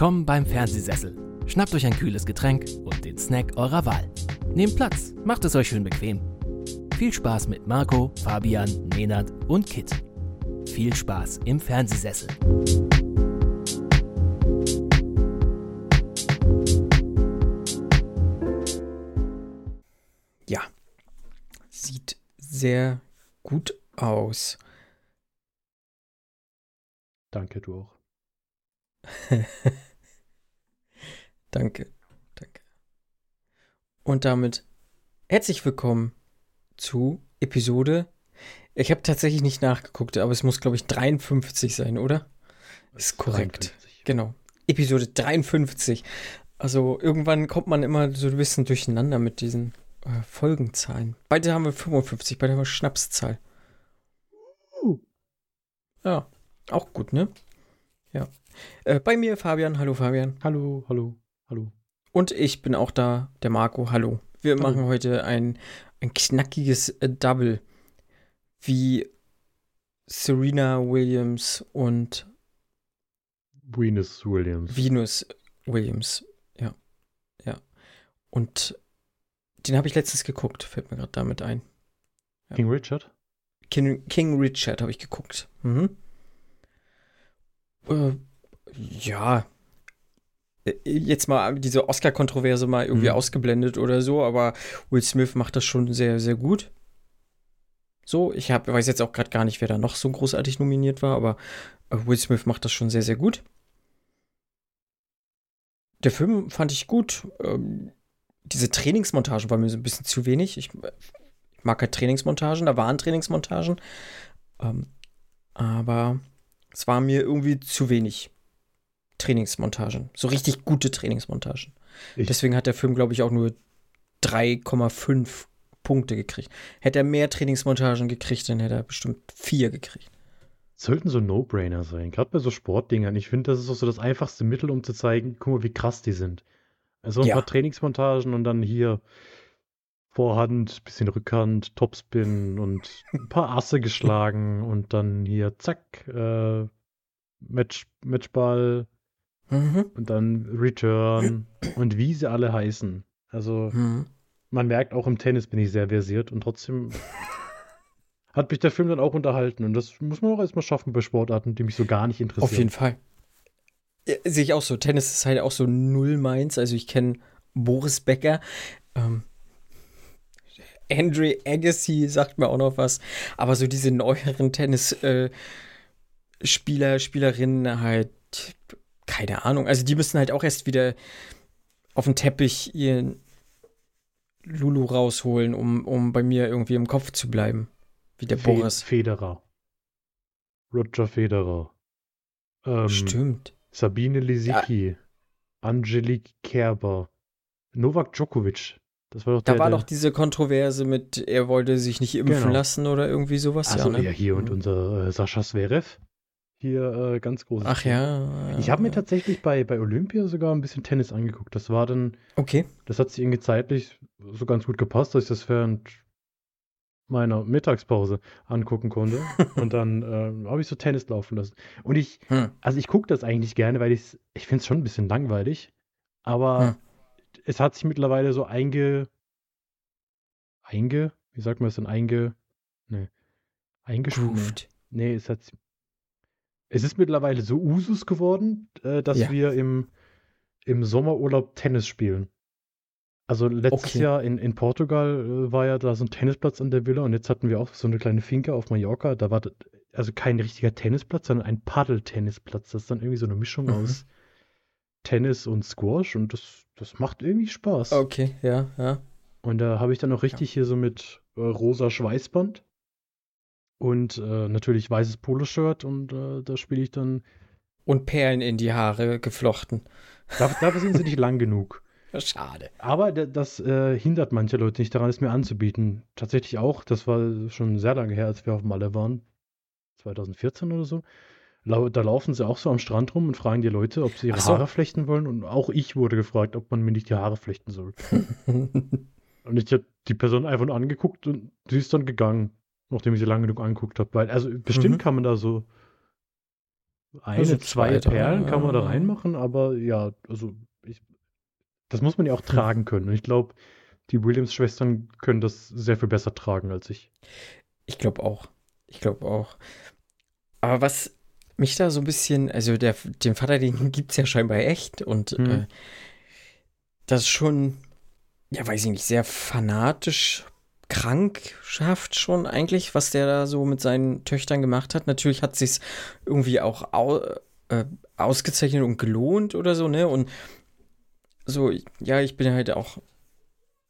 Willkommen beim Fernsehsessel. Schnappt euch ein kühles Getränk und den Snack eurer Wahl. Nehmt Platz, macht es euch schön bequem. Viel Spaß mit Marco, Fabian, Nenad und Kit. Viel Spaß im Fernsehsessel. Ja, sieht sehr gut aus. Danke, du auch. danke, danke. Und damit herzlich willkommen zu Episode. Ich habe tatsächlich nicht nachgeguckt, aber es muss, glaube ich, 53 sein, oder? Ist korrekt. 53. Genau. Episode 53. Also irgendwann kommt man immer so ein bisschen durcheinander mit diesen äh, Folgenzahlen. Beide haben wir 55, beide haben wir Schnapszahl. Uh. Ja, auch gut, ne? Ja. Äh, bei mir Fabian. Hallo Fabian. Hallo, hallo, hallo. Und ich bin auch da, der Marco. Hallo. Wir hallo. machen heute ein, ein knackiges äh, Double. Wie Serena Williams und Venus Williams. Venus Williams, ja. Ja. Und den habe ich letztens geguckt, fällt mir gerade damit ein. Ja. King Richard? King, King Richard habe ich geguckt. Mhm. Äh, ja. Äh, jetzt mal diese Oscar-Kontroverse mal irgendwie mhm. ausgeblendet oder so, aber Will Smith macht das schon sehr, sehr gut. So, ich hab, weiß jetzt auch gerade gar nicht, wer da noch so großartig nominiert war, aber äh, Will Smith macht das schon sehr, sehr gut. Der Film fand ich gut. Ähm, diese Trainingsmontagen waren mir so ein bisschen zu wenig. Ich, ich mag halt Trainingsmontagen, da waren Trainingsmontagen. Ähm, aber es war mir irgendwie zu wenig Trainingsmontagen. So richtig gute Trainingsmontagen. Ich Deswegen hat der Film, glaube ich, auch nur 3,5 Punkte gekriegt. Hätte er mehr Trainingsmontagen gekriegt, dann hätte er bestimmt vier gekriegt. Sollten so No-Brainer sein, gerade bei so Sportdingern. Ich finde, das ist auch so das einfachste Mittel, um zu zeigen, guck mal, wie krass die sind. Also ein ja. paar Trainingsmontagen und dann hier Vorhand, bisschen Rückhand, Topspin und ein paar Asse geschlagen und dann hier zack, äh, Match, Matchball mhm. und dann Return und wie sie alle heißen. Also mhm. man merkt, auch im Tennis bin ich sehr versiert und trotzdem hat mich der Film dann auch unterhalten und das muss man auch erstmal schaffen bei Sportarten, die mich so gar nicht interessieren. Auf jeden Fall. Ja, sehe ich auch so. Tennis ist halt auch so null meins. Also ich kenne Boris Becker. Ähm, Andre Agassi sagt mir auch noch was. Aber so diese neueren Tennisspieler, äh, Spielerinnen halt, keine Ahnung. Also die müssen halt auch erst wieder auf den Teppich ihren Lulu rausholen, um, um bei mir irgendwie im Kopf zu bleiben. Wie der Fe Boris. Federer. Roger Federer. Ähm, Stimmt. Sabine Lisicki. Ja. Angelique Kerber. Novak Djokovic. Das war doch da der, war doch diese Kontroverse mit, er wollte sich nicht impfen genau. lassen oder irgendwie sowas. Also ja, ne? ja hier und mhm. unser äh, Sascha Sverev. Hier äh, ganz groß. Ach ja. Ich habe mir tatsächlich bei, bei Olympia sogar ein bisschen Tennis angeguckt. Das war dann. Okay. Das hat sich irgendwie zeitlich so ganz gut gepasst, dass ich das während meiner Mittagspause angucken konnte. und dann äh, habe ich so Tennis laufen lassen. Und ich, hm. also ich gucke das eigentlich gerne, weil ich ich finde es schon ein bisschen langweilig. Aber hm es hat sich mittlerweile so einge. Einge. Wie sagt man das denn? Einge. Ne. Eingeschruft. Nee, es hat. Es ist mittlerweile so Usus geworden, äh, dass ja. wir im, im Sommerurlaub Tennis spielen. Also letztes okay. Jahr in, in Portugal äh, war ja da so ein Tennisplatz an der Villa und jetzt hatten wir auch so eine kleine Finke auf Mallorca. Da war also kein richtiger Tennisplatz, sondern ein Paddeltennisplatz. Das ist dann irgendwie so eine Mischung mhm. aus Tennis und Squash und das, das macht irgendwie Spaß. Okay, ja, ja. Und da habe ich dann auch richtig ja. hier so mit äh, rosa Schweißband und äh, natürlich weißes Poloshirt und äh, da spiele ich dann. Und Perlen in die Haare geflochten. Dafür, dafür sind sie nicht lang genug. Schade. Aber das äh, hindert manche Leute nicht daran, es mir anzubieten. Tatsächlich auch, das war schon sehr lange her, als wir auf Malle waren. 2014 oder so da laufen sie auch so am Strand rum und fragen die Leute, ob sie ihre so. Haare flechten wollen. Und auch ich wurde gefragt, ob man mir nicht die Haare flechten soll. und ich habe die Person einfach nur angeguckt und sie ist dann gegangen, nachdem ich sie lange genug angeguckt habe. Weil, also bestimmt mhm. kann man da so eine, also zwei, zwei Perlen kann man da reinmachen, aber ja, also ich, das muss man ja auch tragen können. Und ich glaube, die Williams-Schwestern können das sehr viel besser tragen als ich. Ich glaube auch. Ich glaube auch. Aber was mich da so ein bisschen, also der, den Vater, den gibt es ja scheinbar echt und hm. äh, das ist schon, ja, weiß ich nicht, sehr fanatisch Krankschaft schon eigentlich, was der da so mit seinen Töchtern gemacht hat. Natürlich hat sich irgendwie auch au, äh, ausgezeichnet und gelohnt oder so, ne? Und so, ja, ich bin halt auch,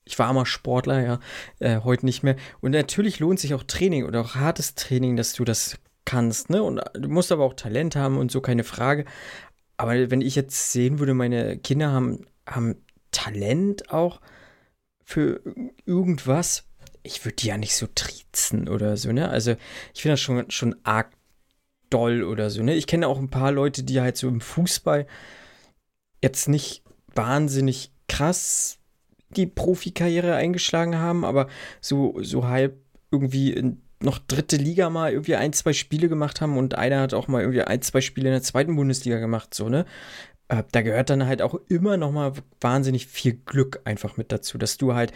ich war mal Sportler, ja, äh, heute nicht mehr. Und natürlich lohnt sich auch Training oder auch hartes Training, dass du das kannst, ne? Und du musst aber auch Talent haben und so, keine Frage. Aber wenn ich jetzt sehen würde, meine Kinder haben, haben Talent auch für irgendwas, ich würde die ja nicht so triezen oder so, ne? Also ich finde das schon, schon arg doll oder so, ne? Ich kenne auch ein paar Leute, die halt so im Fußball jetzt nicht wahnsinnig krass die Profikarriere eingeschlagen haben, aber so, so halb irgendwie noch dritte Liga mal irgendwie ein, zwei Spiele gemacht haben und einer hat auch mal irgendwie ein, zwei Spiele in der zweiten Bundesliga gemacht, so, ne? Äh, da gehört dann halt auch immer noch mal wahnsinnig viel Glück einfach mit dazu, dass du halt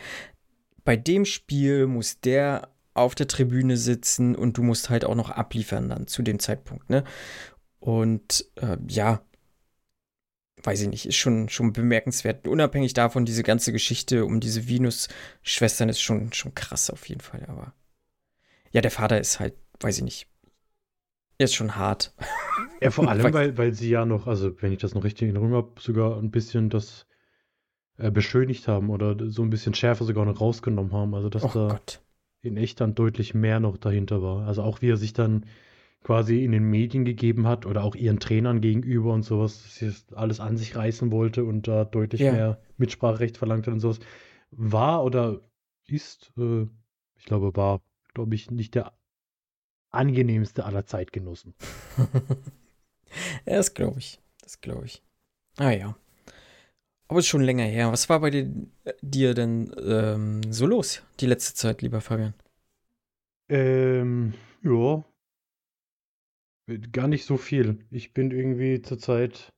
bei dem Spiel muss der auf der Tribüne sitzen und du musst halt auch noch abliefern dann zu dem Zeitpunkt, ne? Und äh, ja, weiß ich nicht, ist schon, schon bemerkenswert. Unabhängig davon, diese ganze Geschichte um diese Venus-Schwestern ist schon, schon krass auf jeden Fall, aber ja, der Vater ist halt, weiß ich nicht, er ist schon hart. Ja, vor allem, weil, weil sie ja noch, also wenn ich das noch richtig in Erinnerung habe, sogar ein bisschen das äh, beschönigt haben oder so ein bisschen Schärfe sogar noch rausgenommen haben. Also dass oh da Gott. in echt dann deutlich mehr noch dahinter war. Also auch wie er sich dann quasi in den Medien gegeben hat oder auch ihren Trainern gegenüber und sowas, dass sie das alles an sich reißen wollte und da deutlich ja. mehr Mitspracherecht verlangt hat und sowas. War oder ist, äh, ich glaube, war, glaube ich, nicht der angenehmste aller Zeitgenossen. das glaube ich. Das glaube ich. Ah ja. Aber ist schon länger her. Was war bei dir, dir denn ähm, so los die letzte Zeit, lieber Fabian? Ähm, ja. Gar nicht so viel. Ich bin irgendwie zurzeit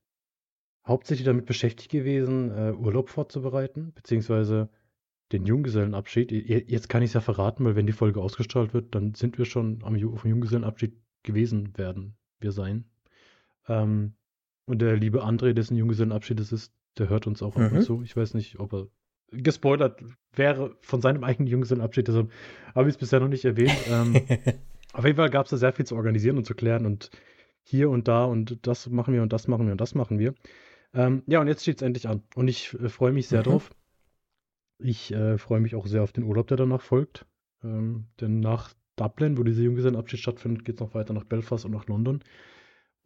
hauptsächlich damit beschäftigt gewesen, äh, Urlaub vorzubereiten, beziehungsweise den Junggesellenabschied. Jetzt kann ich es ja verraten, weil wenn die Folge ausgestrahlt wird, dann sind wir schon am Ju Junggesellenabschied gewesen werden wir sein. Ähm, und der liebe André, dessen Junggesellenabschied es ist, der hört uns auch ab und mhm. zu. Ich weiß nicht, ob er gespoilert wäre von seinem eigenen Junggesellenabschied, deshalb habe ich es bisher noch nicht erwähnt. ähm, auf jeden Fall gab es da sehr viel zu organisieren und zu klären und hier und da und das machen wir und das machen wir und das machen wir. Ähm, ja, und jetzt steht es endlich an und ich äh, freue mich sehr mhm. drauf. Ich äh, freue mich auch sehr auf den Urlaub, der danach folgt. Ähm, denn nach Dublin, wo dieser Junggesellenabschied stattfindet, geht es noch weiter nach Belfast und nach London.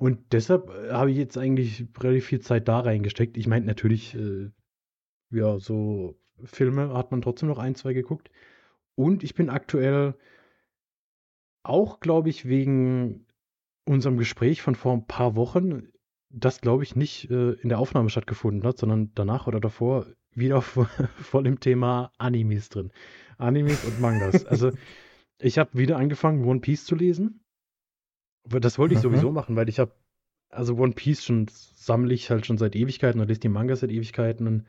Und deshalb äh, habe ich jetzt eigentlich relativ viel Zeit da reingesteckt. Ich meine, natürlich, äh, ja, so Filme hat man trotzdem noch ein, zwei geguckt. Und ich bin aktuell auch, glaube ich, wegen unserem Gespräch von vor ein paar Wochen, das, glaube ich, nicht äh, in der Aufnahme stattgefunden hat, sondern danach oder davor wieder voll im Thema Animes drin. Animes und Mangas. Also, ich habe wieder angefangen, One Piece zu lesen. Das wollte ich mhm. sowieso machen, weil ich habe, also One Piece schon sammle ich halt schon seit Ewigkeiten und lese die Mangas seit Ewigkeiten. Und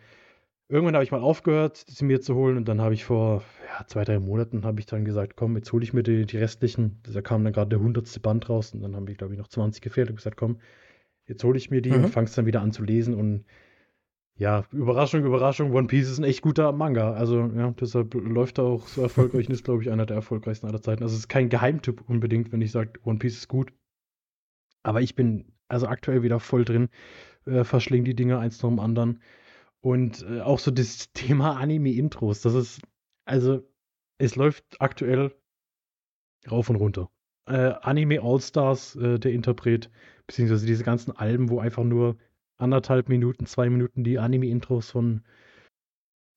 irgendwann habe ich mal aufgehört, sie mir zu holen und dann habe ich vor ja, zwei, drei Monaten habe ich dann gesagt, komm, jetzt hole ich mir die, die restlichen. Da kam dann gerade der hundertste Band raus und dann haben wir, glaube ich, noch 20 gefehlt und gesagt, komm, jetzt hole ich mir die mhm. und fange es dann wieder an zu lesen und ja, Überraschung, Überraschung, One Piece ist ein echt guter Manga. Also, ja, deshalb läuft er auch so erfolgreich und ist, glaube ich, einer der erfolgreichsten aller Zeiten. Also, es ist kein Geheimtipp unbedingt, wenn ich sage, One Piece ist gut. Aber ich bin also aktuell wieder voll drin, äh, verschlinge die Dinge eins nach dem anderen. Und äh, auch so das Thema Anime-Intros, das ist, also, es läuft aktuell rauf und runter. Äh, Anime All-Stars, äh, der Interpret, beziehungsweise diese ganzen Alben, wo einfach nur anderthalb Minuten, zwei Minuten die Anime-Intros von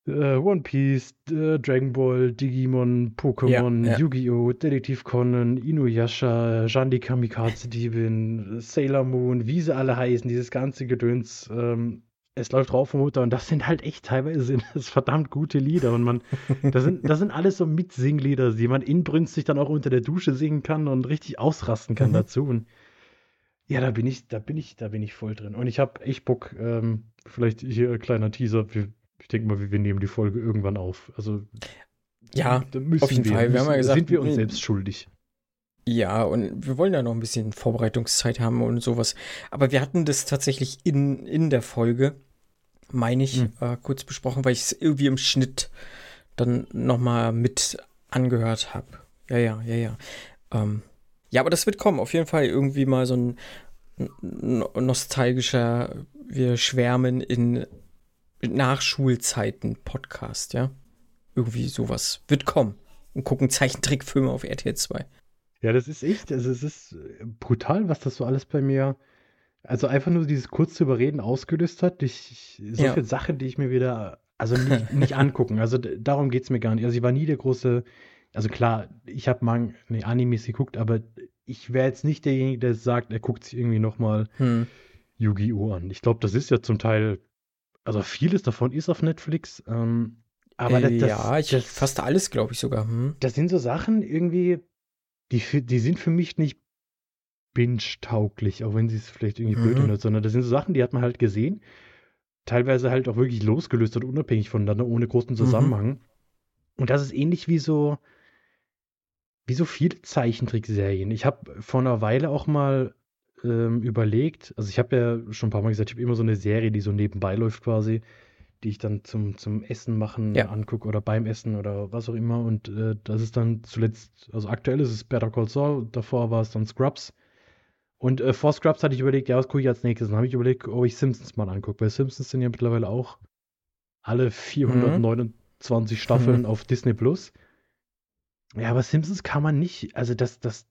äh, One Piece, äh, Dragon Ball, Digimon, Pokémon, ja, ja. Yu-Gi-Oh!, Detektiv Conan, Inuyasha, Jandi Kamikaze Diebin, Sailor Moon, wie sie alle heißen, dieses ganze Gedöns. Ähm, es läuft rauf und runter und das sind halt echt teilweise sind das verdammt gute Lieder und man, das sind, das sind alles so Mitsinglieder, die man inbrünstig dann auch unter der Dusche singen kann und richtig ausrasten kann mhm. dazu und Ja, da bin ich, da bin ich, da bin ich voll drin. Und ich habe echt Bock, ähm, vielleicht hier ein kleiner Teaser. Wir, ich denke mal, wir nehmen die Folge irgendwann auf. Also ja, auf jeden wir, Fall. Wir haben ja gesagt, sind wir uns selbst schuldig. Ja, und wir wollen ja noch ein bisschen Vorbereitungszeit haben und sowas. Aber wir hatten das tatsächlich in, in der Folge, meine ich, mhm. äh, kurz besprochen, weil ich es irgendwie im Schnitt dann nochmal mit angehört habe. Ja, ja, ja, ja. Ähm, ja, aber das wird kommen. Auf jeden Fall irgendwie mal so ein nostalgischer, wir schwärmen in Nachschulzeiten Podcast, ja. Irgendwie sowas wird kommen. Und gucken Zeichentrickfilme auf RTL 2. Ja, das ist echt, also es ist äh, brutal, was das so alles bei mir, also einfach nur dieses kurze Überreden ausgelöst hat. Ich, so ja. viele Sachen, die ich mir wieder, also nicht, nicht angucken. Also darum geht es mir gar nicht. Also ich war nie der große, also klar, ich habe mal nee, Animes geguckt, aber ich wäre jetzt nicht derjenige, der sagt, er guckt sich irgendwie nochmal hm. Yu-Gi-Oh! an. Ich glaube, das ist ja zum Teil, also vieles davon ist auf Netflix. Ähm, aber äh, das, ja, ich, das, fast alles, glaube ich sogar. Hm. Das sind so Sachen irgendwie, die, die sind für mich nicht binge-tauglich, auch wenn sie es vielleicht irgendwie mhm. blöd hört, sondern das sind so Sachen, die hat man halt gesehen. Teilweise halt auch wirklich losgelöst und unabhängig voneinander, ohne großen mhm. Zusammenhang. Mhm. Und das ist ähnlich wie so, wie so viele Zeichentrickserien. Ich habe vor einer Weile auch mal ähm, überlegt, also ich habe ja schon ein paar Mal gesagt, ich habe immer so eine Serie, die so nebenbei läuft quasi, die ich dann zum, zum Essen machen ja. angucke oder beim Essen oder was auch immer. Und äh, das ist dann zuletzt, also aktuell ist es Better Call Saul, davor war es dann Scrubs. Und äh, vor Scrubs hatte ich überlegt, ja, was gucke ich als nächstes? Dann habe ich überlegt, ob ich Simpsons mal angucke. Weil Simpsons sind ja mittlerweile auch alle 429 mhm. Staffeln mhm. auf Disney Plus. Ja, aber Simpsons kann man nicht, also das, das,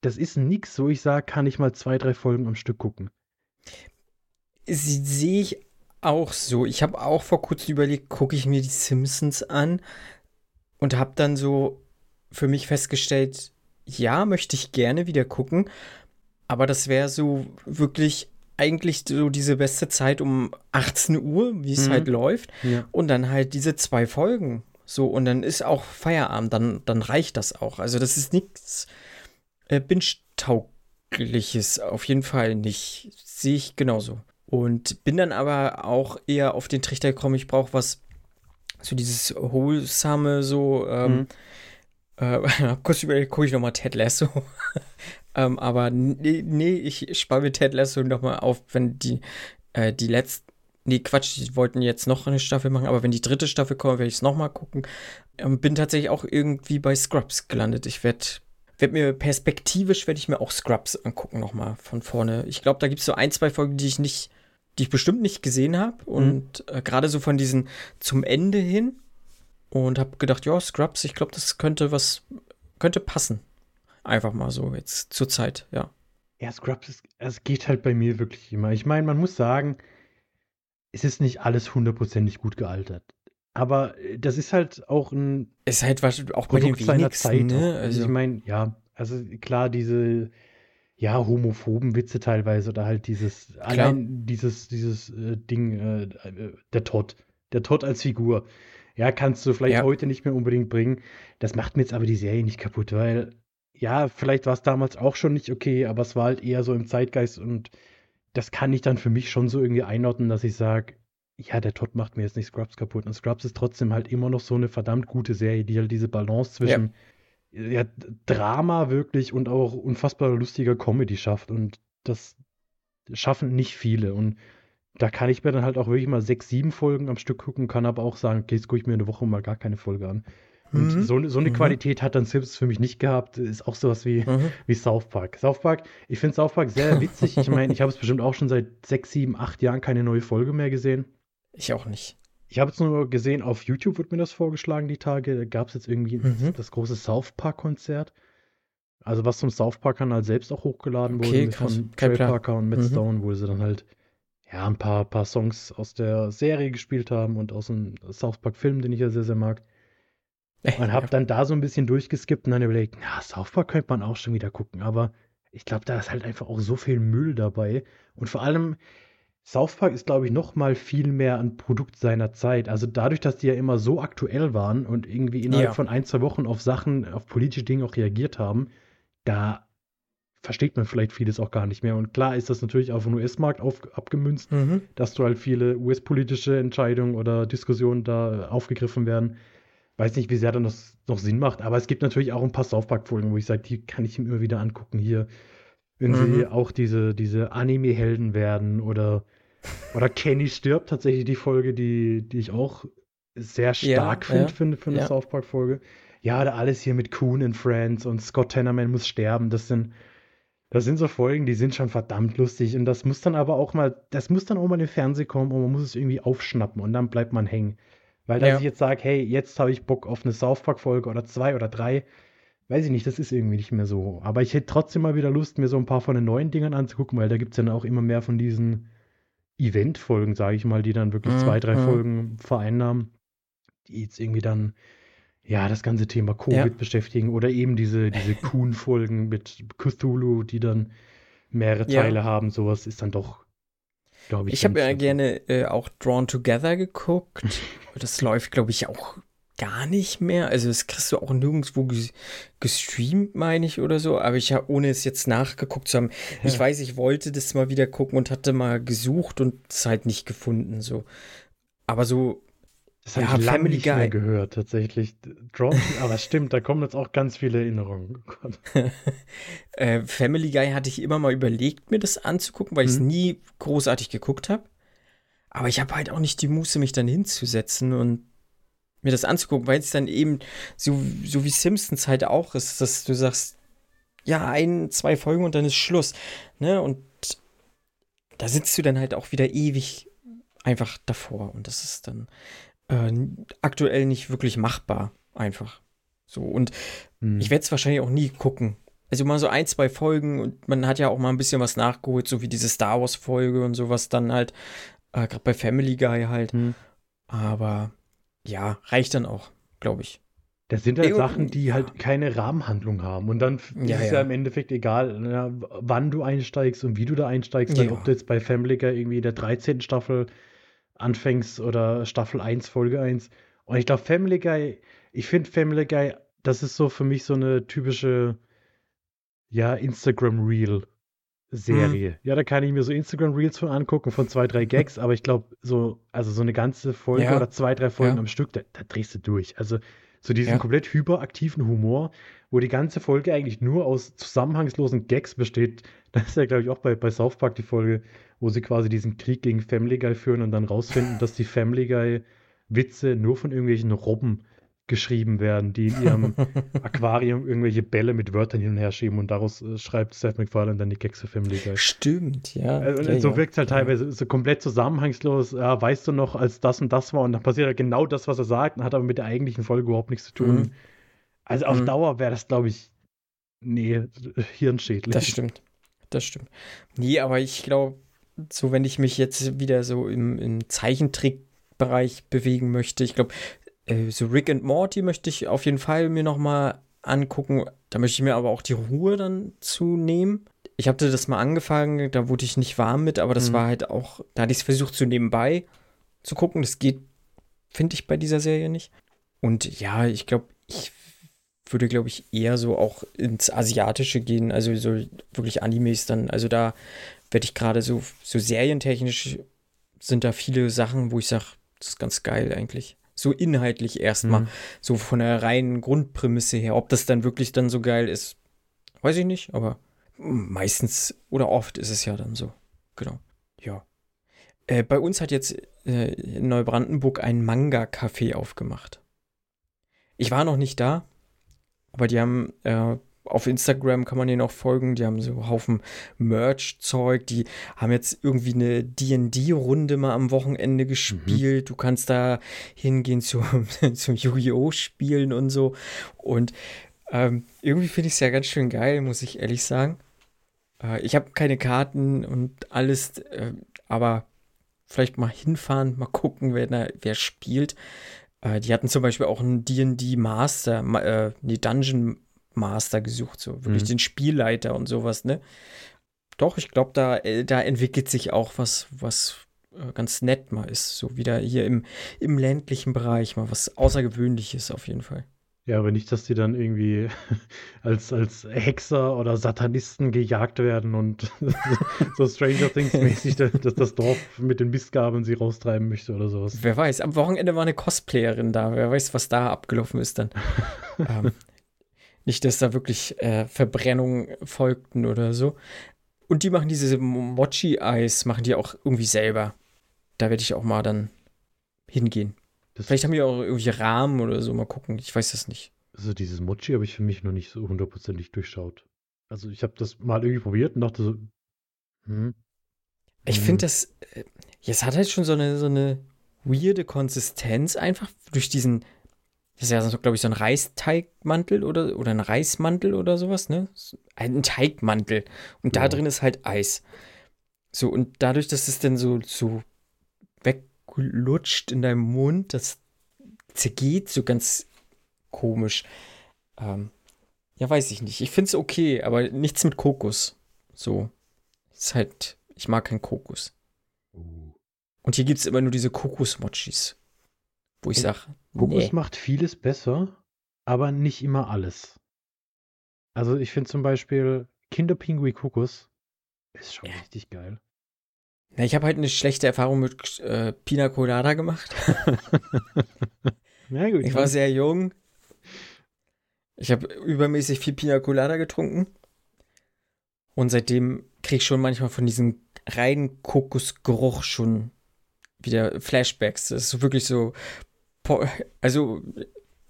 das ist nix, wo ich sage, kann ich mal zwei, drei Folgen am Stück gucken. Sehe ich auch so. Ich habe auch vor kurzem überlegt, gucke ich mir die Simpsons an und habe dann so für mich festgestellt, ja, möchte ich gerne wieder gucken, aber das wäre so wirklich eigentlich so diese beste Zeit um 18 Uhr, wie es mhm. halt läuft. Ja. Und dann halt diese zwei Folgen. So, und dann ist auch Feierabend, dann, dann reicht das auch. Also, das ist nichts äh, Binge-taugliches, auf jeden Fall nicht. Sehe ich genauso. Und bin dann aber auch eher auf den Trichter gekommen, ich brauche was, so dieses Wholesome, so, ähm, mhm. äh, kurz überlegt, gucke ich nochmal Ted Lasso. ähm, aber nee, nee, ich spare mir Ted Lasso nochmal auf, wenn die, äh, die letzten, nee, Quatsch, die wollten jetzt noch eine Staffel machen, aber wenn die dritte Staffel kommt, werde ich es nochmal gucken. Ähm, bin tatsächlich auch irgendwie bei Scrubs gelandet. Ich werde werd mir perspektivisch, werde ich mir auch Scrubs angucken nochmal von vorne. Ich glaube, da gibt es so ein, zwei Folgen, die ich nicht die ich bestimmt nicht gesehen habe. Mhm. Und mhm. äh, gerade so von diesen zum Ende hin. Und habe gedacht, ja, Scrubs, ich glaube, das könnte was, könnte passen. Einfach mal so jetzt zur Zeit, ja. Ja, Scrubs, ist, es geht halt bei mir wirklich immer. Ich meine, man muss sagen, es ist nicht alles hundertprozentig gut gealtert. Aber äh, das ist halt auch ein. Es ist halt was, auch bei Produkt den seiner Zeit. Ne? Also, ich meine, ja, also klar, diese ja, homophoben Witze teilweise oder halt dieses, Klar. allein dieses, dieses äh, Ding, äh, äh, der Todd. Der Todd als Figur. Ja, kannst du vielleicht ja. heute nicht mehr unbedingt bringen. Das macht mir jetzt aber die Serie nicht kaputt, weil, ja, vielleicht war es damals auch schon nicht okay, aber es war halt eher so im Zeitgeist und das kann ich dann für mich schon so irgendwie einordnen, dass ich sage, ja, der Todd macht mir jetzt nicht Scrubs kaputt. Und Scrubs ist trotzdem halt immer noch so eine verdammt gute Serie, die halt diese Balance zwischen ja ja, Drama wirklich und auch unfassbar lustiger Comedy schafft. Und das schaffen nicht viele. Und da kann ich mir dann halt auch wirklich mal sechs, sieben Folgen am Stück gucken, kann aber auch sagen, okay, jetzt gucke ich mir eine Woche mal gar keine Folge an. Und mhm. so, so eine mhm. Qualität hat dann Sims für mich nicht gehabt. Ist auch sowas wie, mhm. wie South Park. South Park, ich finde South Park sehr witzig. ich meine, ich habe es bestimmt auch schon seit sechs, sieben, acht Jahren keine neue Folge mehr gesehen. Ich auch nicht. Ich habe jetzt nur gesehen, auf YouTube wird mir das vorgeschlagen, die Tage. Da gab es jetzt irgendwie mhm. das große South Park-Konzert. Also was zum South Park-Kanal selbst auch hochgeladen okay, wurde krass. von Trey Parker und Matt mhm. Stone, wo sie dann halt ja ein paar, paar Songs aus der Serie gespielt haben und aus dem South Park-Film, den ich ja sehr, sehr mag. Und habe dann da so ein bisschen durchgeskippt und dann überlegt, na, South Park könnte man auch schon wieder gucken, aber ich glaube, da ist halt einfach auch so viel Müll dabei. Und vor allem, South Park ist, glaube ich, noch mal viel mehr ein Produkt seiner Zeit. Also dadurch, dass die ja immer so aktuell waren und irgendwie innerhalb ja. von ein, zwei Wochen auf Sachen, auf politische Dinge auch reagiert haben, da versteht man vielleicht vieles auch gar nicht mehr. Und klar ist das natürlich auf den US-Markt abgemünzt, mhm. dass du halt viele US-politische Entscheidungen oder Diskussionen da aufgegriffen werden. Weiß nicht, wie sehr das noch Sinn macht, aber es gibt natürlich auch ein paar South Park-Folgen, wo ich sage, die kann ich ihm immer wieder angucken hier. Wenn mhm. sie auch diese, diese Anime-Helden werden oder, oder Kenny stirbt, tatsächlich die Folge, die, die ich auch sehr stark ja, finde ja. für, für eine ja. South Park-Folge. Ja, da alles hier mit Coon and Friends und Scott Tenorman muss sterben, das sind das sind so Folgen, die sind schon verdammt lustig. Und das muss dann aber auch mal, das muss dann auch mal in den Fernsehen kommen und man muss es irgendwie aufschnappen und dann bleibt man hängen. Weil, dass ja. ich jetzt sage, hey, jetzt habe ich Bock auf eine South Park-Folge oder zwei oder drei, weiß ich nicht, das ist irgendwie nicht mehr so. Aber ich hätte trotzdem mal wieder Lust, mir so ein paar von den neuen Dingern anzugucken, weil da gibt es dann auch immer mehr von diesen Event-Folgen, sage ich mal, die dann wirklich mhm. zwei, drei mhm. Folgen vereinnahmen, die jetzt irgendwie dann ja, das ganze Thema Covid ja. beschäftigen oder eben diese, diese Kuhn-Folgen mit Cthulhu, die dann mehrere Teile ja. haben, sowas ist dann doch, glaube ich. Ich habe ja gerne äh, auch Drawn Together geguckt. das läuft, glaube ich, auch gar nicht mehr. Also das kriegst du auch nirgendwo gestreamt, meine ich, oder so. Aber ich habe, ohne es jetzt nachgeguckt zu haben, ja. ich weiß, ich wollte das mal wieder gucken und hatte mal gesucht und es halt nicht gefunden, so. Aber so das habe ja, ich lange nicht mehr gehört, tatsächlich. Drop, aber stimmt, da kommen jetzt auch ganz viele Erinnerungen. Äh, Family Guy hatte ich immer mal überlegt, mir das anzugucken, weil ich es mhm. nie großartig geguckt habe. Aber ich habe halt auch nicht die Muße, mich dann hinzusetzen und mir das anzugucken, weil es dann eben so, so wie Simpsons halt auch ist, dass du sagst, ja, ein, zwei Folgen und dann ist Schluss. Ne? Und da sitzt du dann halt auch wieder ewig einfach davor. Und das ist dann äh, aktuell nicht wirklich machbar. Einfach. So. Und hm. ich werde es wahrscheinlich auch nie gucken. Also mal so ein, zwei Folgen und man hat ja auch mal ein bisschen was nachgeholt, so wie diese Star Wars-Folge und sowas dann halt, äh, gerade bei Family Guy halt. Hm. Aber ja, reicht dann auch, glaube ich. Das sind halt Sachen, die halt keine Rahmenhandlung haben. Und dann ja, ist es ja. ja im Endeffekt egal, ja, wann du einsteigst und wie du da einsteigst. Weil ob du jetzt bei Family Guy irgendwie in der 13. Staffel anfängst oder Staffel 1, Folge 1. Und ich glaube, Family Guy, ich finde Family Guy, das ist so für mich so eine typische, ja, Instagram-Reel. Serie. Mhm. Ja, da kann ich mir so Instagram Reels von angucken, von zwei, drei Gags, aber ich glaube, so, also so eine ganze Folge ja. oder zwei, drei Folgen ja. am Stück, da, da, drehst du durch. Also so diesen ja. komplett hyperaktiven Humor, wo die ganze Folge eigentlich nur aus zusammenhangslosen Gags besteht. Das ist ja, glaube ich, auch bei, bei South Park die Folge, wo sie quasi diesen Krieg gegen Family Guy führen und dann rausfinden, dass die Family Guy Witze nur von irgendwelchen Robben geschrieben werden, die in ihrem Aquarium irgendwelche Bälle mit Wörtern hin und her schieben und daraus äh, schreibt Seth MacFarlane dann die Gags für Family Guy. Stimmt, ja. Also, ja so ja. wirkt es halt teilweise so komplett zusammenhangslos. Ja, weißt du noch, als das und das war und dann passiert halt genau das, was er sagt und hat aber mit der eigentlichen Folge überhaupt nichts zu tun. Mhm. Also auf mhm. Dauer wäre das, glaube ich, nee, hirnschädlich. Das stimmt. Das stimmt. Nee, aber ich glaube, so wenn ich mich jetzt wieder so im, im Zeichentrickbereich bewegen möchte, ich glaube, äh, so Rick and Morty möchte ich auf jeden Fall mir noch mal angucken. Da möchte ich mir aber auch die Ruhe dann zu nehmen. Ich hatte das mal angefangen, da wurde ich nicht warm mit, aber das mhm. war halt auch, da hatte ich es versucht zu nebenbei zu gucken. Das geht, finde ich, bei dieser Serie nicht. Und ja, ich glaube, ich würde, glaube ich, eher so auch ins Asiatische gehen, also so wirklich Animes dann. Also da werde ich gerade so, so serientechnisch sind da viele Sachen, wo ich sage, das ist ganz geil eigentlich. So inhaltlich erstmal, mhm. so von der reinen Grundprämisse her. Ob das dann wirklich dann so geil ist, weiß ich nicht, aber meistens oder oft ist es ja dann so. Genau. Ja. Äh, bei uns hat jetzt äh, in Neubrandenburg ein Manga-Café aufgemacht. Ich war noch nicht da, aber die haben äh, auf Instagram kann man denen auch folgen. Die haben so einen Haufen Merch-Zeug. Die haben jetzt irgendwie eine DD-Runde mal am Wochenende gespielt. Mhm. Du kannst da hingehen zu, zum Yu-Gi-Oh! spielen und so. Und ähm, irgendwie finde ich es ja ganz schön geil, muss ich ehrlich sagen. Äh, ich habe keine Karten und alles, äh, aber vielleicht mal hinfahren, mal gucken, wer, da, wer spielt. Äh, die hatten zum Beispiel auch einen D&D Master, äh, nee, Dungeon Master gesucht, so wirklich mhm. den Spielleiter und sowas, ne? Doch, ich glaube, da, äh, da entwickelt sich auch was, was äh, ganz nett mal ist. So wieder hier im, im ländlichen Bereich mal was Außergewöhnliches auf jeden Fall. Ja, aber nicht, dass die dann irgendwie als, als Hexer oder Satanisten gejagt werden und so Stranger Things mäßig, dass das Dorf mit den Mistgabeln sie raustreiben möchte oder sowas. Wer weiß, am Wochenende war eine Cosplayerin da. Wer weiß, was da abgelaufen ist dann. ähm, nicht, dass da wirklich äh, Verbrennungen folgten oder so. Und die machen diese Mochi-Eis, machen die auch irgendwie selber. Da werde ich auch mal dann hingehen. Das Vielleicht haben die auch irgendwie Rahmen oder so, mal gucken. Ich weiß das nicht. Also dieses Mochi habe ich für mich noch nicht so hundertprozentig durchschaut. Also ich habe das mal irgendwie probiert und dachte so, hm. Ich finde das, jetzt äh, hat halt schon so eine, so eine weirde Konsistenz einfach durch diesen, das ist ja, so, glaube ich, so ein Reisteigmantel oder, oder ein Reismantel oder sowas, ne? Ein Teigmantel. Und ja. da drin ist halt Eis. So, und dadurch, dass es dann so, so weglutscht in deinem Mund, das zergeht so ganz komisch. Ähm, ja, weiß ich nicht. Ich finde es okay, aber nichts mit Kokos. So. Ist halt, ich mag keinen Kokos. Uh. Und hier gibt es immer nur diese Kokos-Mochis. Wo ich sage. Kokos nee. macht vieles besser, aber nicht immer alles. Also ich finde zum Beispiel Kinderpingui Kokos ist schon ja. richtig geil. Na, ich habe halt eine schlechte Erfahrung mit äh, Pina Colada gemacht. Na gut. Ich war sehr jung. Ich habe übermäßig viel Pina Colada getrunken. Und seitdem kriege ich schon manchmal von diesem reinen Kokosgeruch schon wieder Flashbacks. Das ist wirklich so also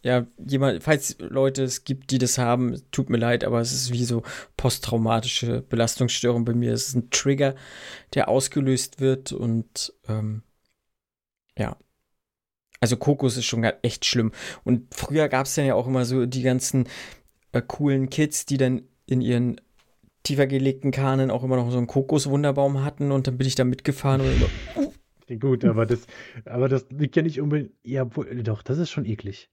ja, jemand, falls Leute es gibt, die das haben, tut mir leid, aber es ist wie so posttraumatische Belastungsstörung bei mir. Es ist ein Trigger, der ausgelöst wird und ähm, ja. Also Kokos ist schon echt schlimm. Und früher gab es dann ja auch immer so die ganzen äh, coolen Kids, die dann in ihren tiefer gelegten Kahnen auch immer noch so einen Kokoswunderbaum hatten und dann bin ich da mitgefahren und immer, uh, Gut, aber das, aber das liegt ja nicht unbedingt. Ja, doch, das ist schon eklig.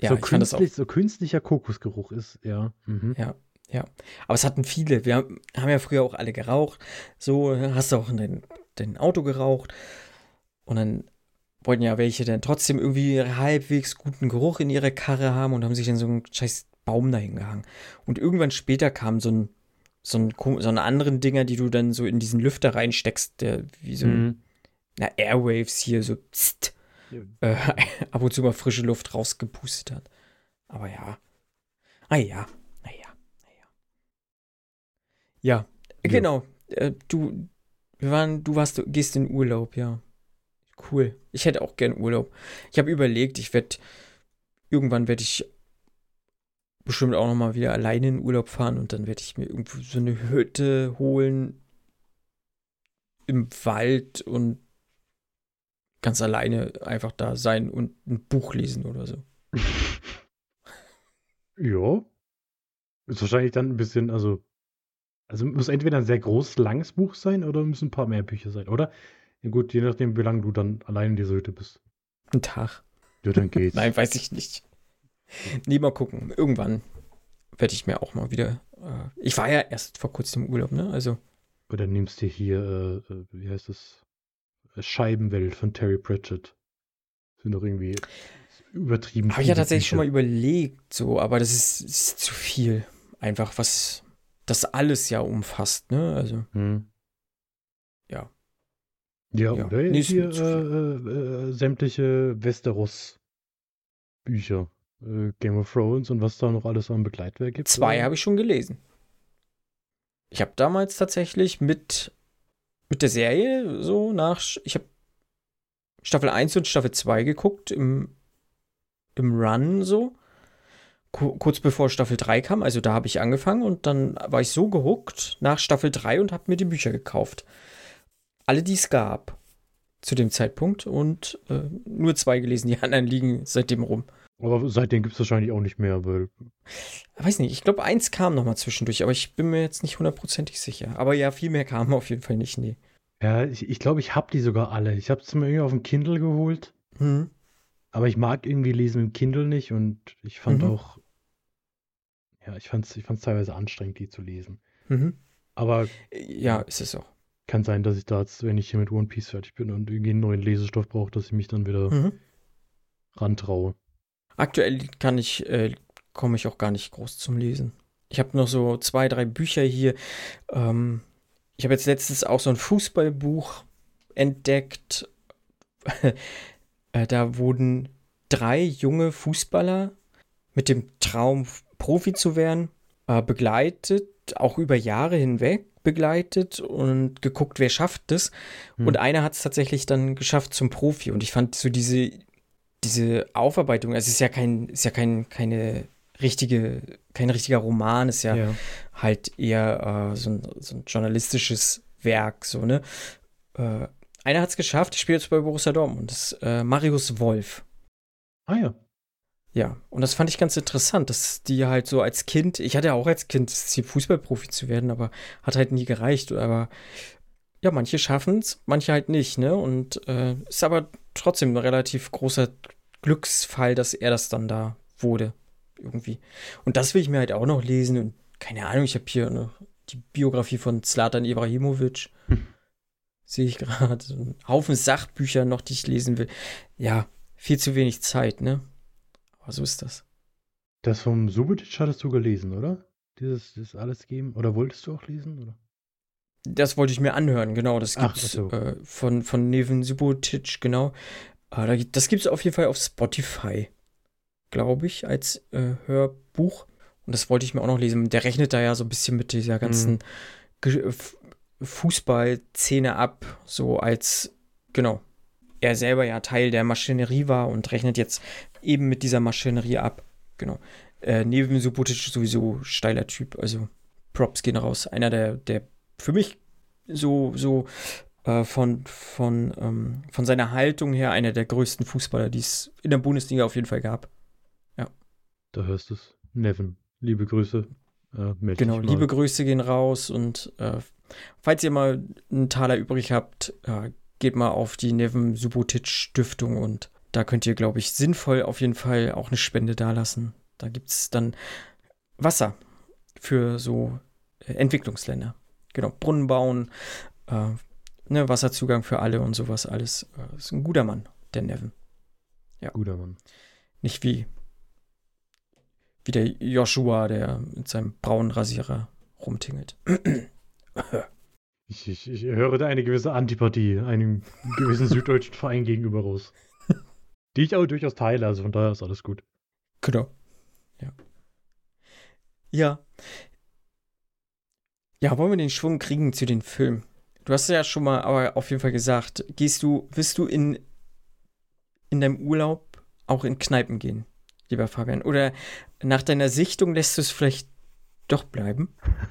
Ja, so, künstlich, so künstlicher Kokosgeruch ist, ja. Mhm. Ja, ja. Aber es hatten viele. Wir haben, haben ja früher auch alle geraucht. So hast du auch in dein, dein Auto geraucht. Und dann wollten ja welche dann trotzdem irgendwie halbwegs guten Geruch in ihrer Karre haben und haben sich dann so einen scheiß Baum dahin gehangen. Und irgendwann später kam so ein, so ein, so einen anderen Dinger, die du dann so in diesen Lüfter reinsteckst, der wie so ein, mhm na, Airwaves hier so pst, ja. äh, ab und zu mal frische Luft rausgepustet hat. Aber ja. Ah ja, naja, naja. Ja, ja. genau. Äh, du, wir waren, du warst, du gehst in Urlaub, ja. Cool. Ich hätte auch gern Urlaub. Ich habe überlegt, ich werde, irgendwann werde ich bestimmt auch noch mal wieder alleine in Urlaub fahren und dann werde ich mir irgendwo so eine Hütte holen im Wald und ganz alleine einfach da sein und ein Buch lesen oder so. ja. Ist wahrscheinlich dann ein bisschen, also, also muss entweder ein sehr großes, langes Buch sein oder müssen ein paar mehr Bücher sein, oder? Ja, gut, je nachdem, wie lange du dann allein in dieser Hütte bist. Ein Tag. Ja, dann geht's. Nein, weiß ich nicht. Nee, mal gucken. Irgendwann werde ich mir auch mal wieder. Äh, ich war ja erst vor kurzem im Urlaub, ne? Also. Oder nimmst du hier, äh, äh wie heißt das? Scheibenwelt von Terry Pratchett. Sind doch irgendwie übertrieben. Habe ich ja tatsächlich Bücher. schon mal überlegt, so, aber das ist, ist, zu viel. Einfach, was das alles ja umfasst, ne? Also. Hm. Ja. Ja, ja. oder nee, hier äh, äh, sämtliche Westeros-Bücher. Äh, Game of Thrones und was da noch alles an Begleitwerk gibt. Zwei habe ich schon gelesen. Ich habe damals tatsächlich mit mit der Serie so nach. Ich habe Staffel 1 und Staffel 2 geguckt im, im Run so. Kurz bevor Staffel 3 kam, also da habe ich angefangen und dann war ich so gehuckt nach Staffel 3 und habe mir die Bücher gekauft. Alle, die es gab zu dem Zeitpunkt und äh, nur zwei gelesen, die anderen liegen seitdem rum. Aber seitdem gibt es wahrscheinlich auch nicht mehr, weil. Ich weiß nicht, ich glaube, eins kam noch mal zwischendurch, aber ich bin mir jetzt nicht hundertprozentig sicher. Aber ja, viel mehr kam auf jeden Fall nicht, nee. Ja, ich glaube, ich, glaub, ich habe die sogar alle. Ich habe es mir irgendwie auf dem Kindle geholt. Mhm. Aber ich mag irgendwie Lesen im Kindle nicht und ich fand mhm. auch. Ja, ich fand es ich fand's teilweise anstrengend, die zu lesen. Mhm. Aber. Ja, ist es auch. Kann sein, dass ich da jetzt, wenn ich hier mit One Piece fertig bin und irgendwie einen neuen Lesestoff brauche, dass ich mich dann wieder mhm. rantraue. Aktuell kann ich, äh, komme ich auch gar nicht groß zum Lesen. Ich habe noch so zwei, drei Bücher hier. Ähm, ich habe jetzt letztens auch so ein Fußballbuch entdeckt. äh, da wurden drei junge Fußballer mit dem Traum, Profi zu werden, äh, begleitet, auch über Jahre hinweg begleitet und geguckt, wer schafft das. Hm. Und einer hat es tatsächlich dann geschafft zum Profi. Und ich fand so diese, diese Aufarbeitung, also es ist ja kein, ist ja kein, keine richtige, kein richtiger Roman, ist ja, ja. halt eher äh, so, ein, so, ein, journalistisches Werk, so, ne? Äh, einer hat es geschafft, ich spiele jetzt bei Borussia Dortmund, das ist äh, Marius Wolf. Ah ja. Ja, und das fand ich ganz interessant, dass die halt so als Kind, ich hatte ja auch als Kind das Ziel, Fußballprofi zu werden, aber hat halt nie gereicht. Aber ja, manche schaffen es, manche halt nicht, ne? Und äh, ist aber trotzdem ein relativ großer Glücksfall, dass er das dann da wurde. Irgendwie. Und das will ich mir halt auch noch lesen. Und keine Ahnung, ich habe hier eine, die Biografie von Zlatan Ibrahimovic. Hm. Sehe ich gerade. Ein Haufen Sachbücher noch, die ich lesen will. Ja, viel zu wenig Zeit, ne? Aber so ist das. Das vom Subotic hattest du gelesen, oder? Dieses, dieses alles geben? Oder wolltest du auch lesen, oder? Das wollte ich mir anhören, genau. Das gibt es so. äh, von, von Neven Subotic, genau. Äh, das gibt es auf jeden Fall auf Spotify, glaube ich, als äh, Hörbuch. Und das wollte ich mir auch noch lesen. Der rechnet da ja so ein bisschen mit dieser ganzen mhm. Fußballszene ab, so als, genau, er selber ja Teil der Maschinerie war und rechnet jetzt eben mit dieser Maschinerie ab. Genau. Äh, neben Subotic sowieso steiler Typ, also Props gehen raus. Einer der, der für mich so, so äh, von, von, ähm, von seiner Haltung her einer der größten Fußballer, die es in der Bundesliga auf jeden Fall gab. Ja. Da hörst du es. Neven, liebe Grüße. Äh, genau, liebe Grüße gehen raus und äh, falls ihr mal einen Taler übrig habt, äh, geht mal auf die Neven Subotic Stiftung und da könnt ihr, glaube ich, sinnvoll auf jeden Fall auch eine Spende dalassen. Da gibt es dann Wasser für so äh, Entwicklungsländer. Genau, Brunnen bauen, äh, ne, Wasserzugang für alle und sowas alles. Äh, ist ein guter Mann, der Neven. Ja. Guter Mann. Nicht wie, wie der Joshua, der mit seinem braunen Rasierer rumtingelt. Ich, ich, ich höre da eine gewisse Antipathie einem gewissen süddeutschen Verein gegenüber raus. Die ich auch durchaus teile, also von daher ist alles gut. Genau. Ja. Ja. Ja, wollen wir den Schwung kriegen zu den Filmen? Du hast ja schon mal aber auf jeden Fall gesagt, gehst du, wirst du in, in deinem Urlaub auch in Kneipen gehen, lieber Fabian? Oder nach deiner Sichtung lässt du es vielleicht doch bleiben?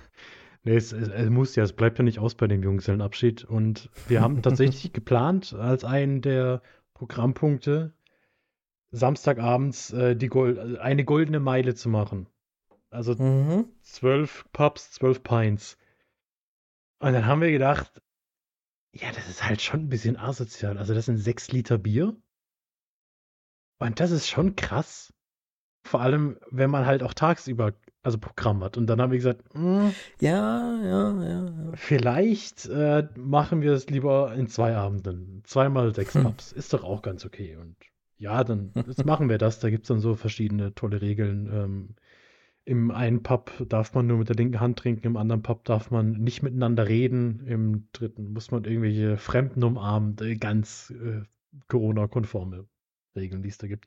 Nee, es, es, es, muss ja, es bleibt ja nicht aus bei dem Junggesellenabschied. Und wir haben tatsächlich geplant, als einen der Programmpunkte Samstagabends äh, die Gold, eine goldene Meile zu machen. Also mhm. zwölf Pubs, zwölf Pints. Und dann haben wir gedacht, ja, das ist halt schon ein bisschen asozial. Also das sind sechs Liter Bier. Und das ist schon krass. Vor allem, wenn man halt auch tagsüber also Programm hat. Und dann haben wir gesagt, mh, hm, ja, ja, ja, ja. Vielleicht äh, machen wir es lieber in zwei Abenden. Zweimal sechs hm. Pubs. Ist doch auch ganz okay. Und ja, dann machen wir das. Da gibt es dann so verschiedene tolle Regeln. Ähm, Im einen Pub darf man nur mit der linken Hand trinken, im anderen Pub darf man nicht miteinander reden, im dritten muss man irgendwelche Fremden umarmen. Ganz äh, Corona-konforme Regeln, die es da gibt.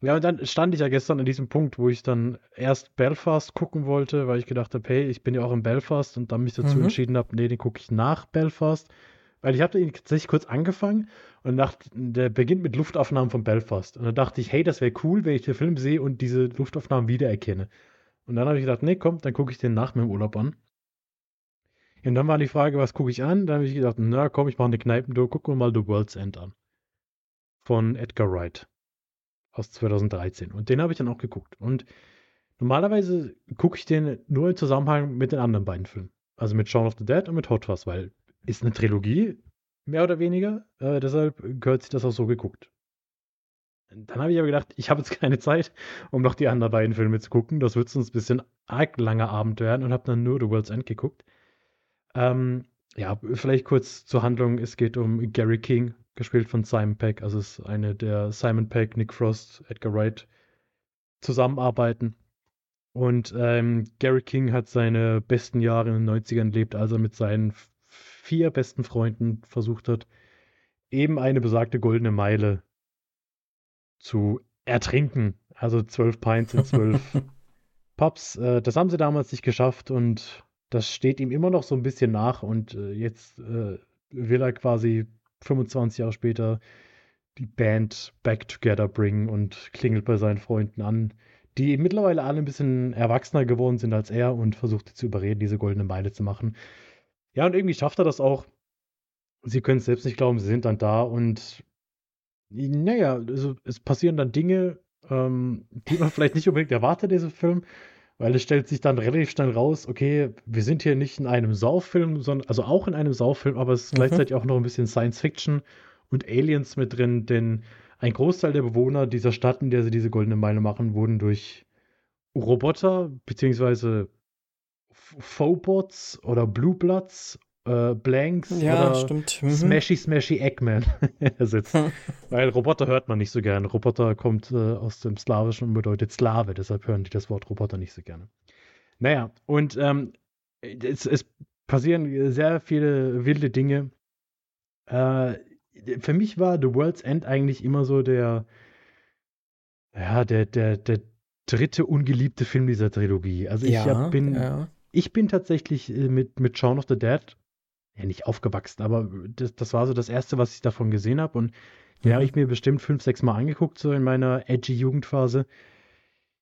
Ja, und dann stand ich ja gestern an diesem Punkt, wo ich dann erst Belfast gucken wollte, weil ich gedacht habe, hey, ich bin ja auch in Belfast und dann mich dazu mhm. entschieden habe, nee, den gucke ich nach Belfast. Weil ich habe ihn tatsächlich kurz angefangen und nach, der beginnt mit Luftaufnahmen von Belfast. Und dann dachte ich, hey, das wäre cool, wenn ich den Film sehe und diese Luftaufnahmen wiedererkenne. Und dann habe ich gedacht, nee, komm, dann gucke ich den nach meinem Urlaub an. Und dann war die Frage, was gucke ich an? Dann habe ich gedacht, na komm, ich mache eine Kneipentour, gucken wir mal The World's End an. Von Edgar Wright aus 2013. Und den habe ich dann auch geguckt. Und normalerweise gucke ich den nur im Zusammenhang mit den anderen beiden Filmen. Also mit Shaun of the Dead und mit Hot Fuzz, weil ist eine Trilogie, mehr oder weniger. Äh, deshalb gehört sich das auch so geguckt. Dann habe ich aber gedacht, ich habe jetzt keine Zeit, um noch die anderen beiden Filme zu gucken. Das wird sonst ein bisschen arg langer Abend werden und habe dann nur The World's End geguckt. Ähm, ja, vielleicht kurz zur Handlung. Es geht um Gary King, gespielt von Simon Peck. Also es ist eine der Simon Peck, Nick Frost, Edgar Wright zusammenarbeiten. Und ähm, Gary King hat seine besten Jahre in den 90ern erlebt, als er mit seinen vier besten Freunden versucht hat, eben eine besagte goldene Meile zu ertrinken. Also zwölf Pints in zwölf Pubs. Äh, das haben sie damals nicht geschafft und das steht ihm immer noch so ein bisschen nach. Und äh, jetzt äh, will er quasi 25 Jahre später die Band back together bringen und klingelt bei seinen Freunden an die mittlerweile alle ein bisschen erwachsener geworden sind als er und versucht sie zu überreden, diese goldene Meile zu machen. Ja, und irgendwie schafft er das auch. Sie können es selbst nicht glauben, sie sind dann da und naja, also es passieren dann Dinge, ähm, die man vielleicht nicht unbedingt erwartet, dieser Film, weil es stellt sich dann relativ schnell raus, okay, wir sind hier nicht in einem Saufilm, sondern, also auch in einem Saufilm, aber es ist mhm. gleichzeitig auch noch ein bisschen Science Fiction und Aliens mit drin, denn ein Großteil der Bewohner dieser Stadt, in der sie diese goldene Meile machen, wurden durch Roboter beziehungsweise Fobots oder Blue Bloods, äh, Blanks ja, oder stimmt. Mhm. Smashy Smashy Eggman ersetzt. Weil Roboter hört man nicht so gerne. Roboter kommt äh, aus dem Slawischen und bedeutet Slave, deshalb hören die das Wort Roboter nicht so gerne. Naja, und ähm, es, es, passieren sehr viele wilde Dinge. Äh, für mich war The World's End eigentlich immer so der, ja, der, der, der dritte ungeliebte Film dieser Trilogie. Also ich ja, bin, ja. ich bin tatsächlich äh, mit, mit Shaun of the Dead, ja nicht aufgewachsen, aber das, das war so das erste, was ich davon gesehen habe und den mhm. habe ich mir bestimmt fünf, sechs Mal angeguckt, so in meiner edgy Jugendphase.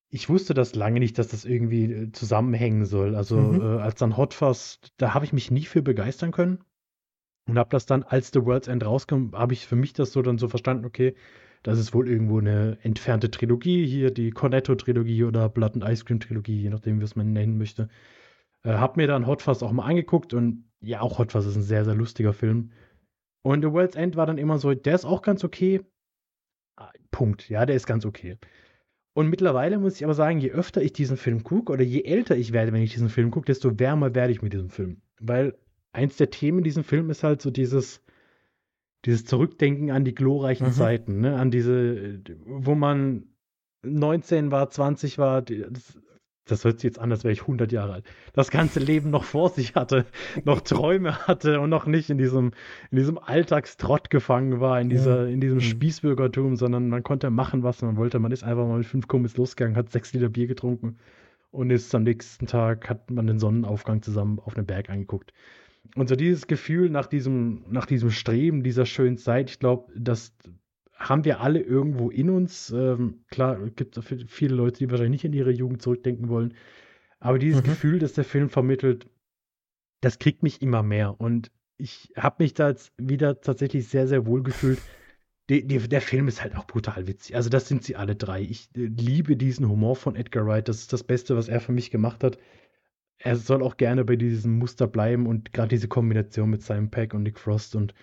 Ich wusste das lange nicht, dass das irgendwie äh, zusammenhängen soll. Also mhm. äh, als dann Hot Fuzz, da habe ich mich nie für begeistern können. Und habe das dann, als The World's End rauskam, habe ich für mich das so dann so verstanden, okay, das ist wohl irgendwo eine entfernte Trilogie, hier die Cornetto-Trilogie oder Blood and Ice Cream-Trilogie, je nachdem, wie es man nennen möchte. Äh, hab mir dann Hot Fuzz auch mal angeguckt und ja, auch Hot Fuzz ist ein sehr, sehr lustiger Film. Und The World's End war dann immer so, der ist auch ganz okay. Ah, Punkt, ja, der ist ganz okay. Und mittlerweile muss ich aber sagen, je öfter ich diesen Film gucke oder je älter ich werde, wenn ich diesen Film gucke, desto wärmer werde ich mit diesem Film. Weil eins der Themen in diesem Film ist halt so dieses, dieses Zurückdenken an die glorreichen mhm. Zeiten, ne? an diese, wo man 19 war, 20 war, das, das hört sich jetzt an, als wäre ich 100 Jahre alt, das ganze Leben noch vor sich hatte, noch Träume hatte und noch nicht in diesem, in diesem Alltagstrott gefangen war, in, dieser, in diesem mhm. Spießbürgertum, sondern man konnte machen, was man wollte. Man ist einfach mal mit fünf Kumpels losgegangen, hat sechs Liter Bier getrunken und ist am nächsten Tag, hat man den Sonnenaufgang zusammen auf einem Berg angeguckt. Und so dieses Gefühl nach diesem, nach diesem Streben dieser schönen Zeit, ich glaube, das haben wir alle irgendwo in uns. Ähm, klar, gibt es viele Leute, die wahrscheinlich nicht in ihre Jugend zurückdenken wollen. Aber dieses mhm. Gefühl, das der Film vermittelt, das kriegt mich immer mehr. Und ich habe mich da jetzt wieder tatsächlich sehr, sehr wohl gefühlt. Die, die, der Film ist halt auch brutal witzig. Also, das sind sie alle drei. Ich äh, liebe diesen Humor von Edgar Wright. Das ist das Beste, was er für mich gemacht hat er soll auch gerne bei diesem Muster bleiben und gerade diese Kombination mit Simon Peck und Nick Frost und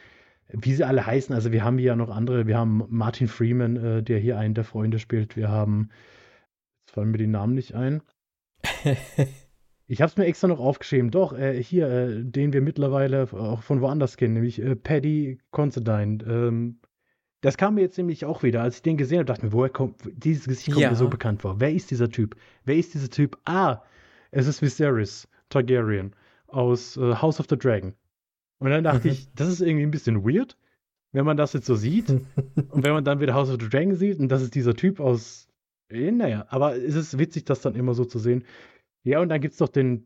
wie sie alle heißen. Also wir haben hier ja noch andere. Wir haben Martin Freeman, äh, der hier einen der Freunde spielt. Wir haben, jetzt fallen mir die Namen nicht ein. ich habe es mir extra noch aufgeschrieben. Doch, äh, hier, äh, den wir mittlerweile auch von woanders kennen, nämlich äh, Paddy Considine. Ähm, das kam mir jetzt nämlich auch wieder, als ich den gesehen habe, dachte ich mir, woher kommt, dieses Gesicht kommt ja. mir so bekannt vor. Wer ist dieser Typ? Wer ist dieser Typ? Ah, es ist Viserys Targaryen aus äh, House of the Dragon. Und dann dachte mhm. ich, das ist irgendwie ein bisschen weird, wenn man das jetzt so sieht. und wenn man dann wieder House of the Dragon sieht und das ist dieser Typ aus. Eh, naja, aber es ist witzig, das dann immer so zu sehen. Ja, und dann gibt es doch den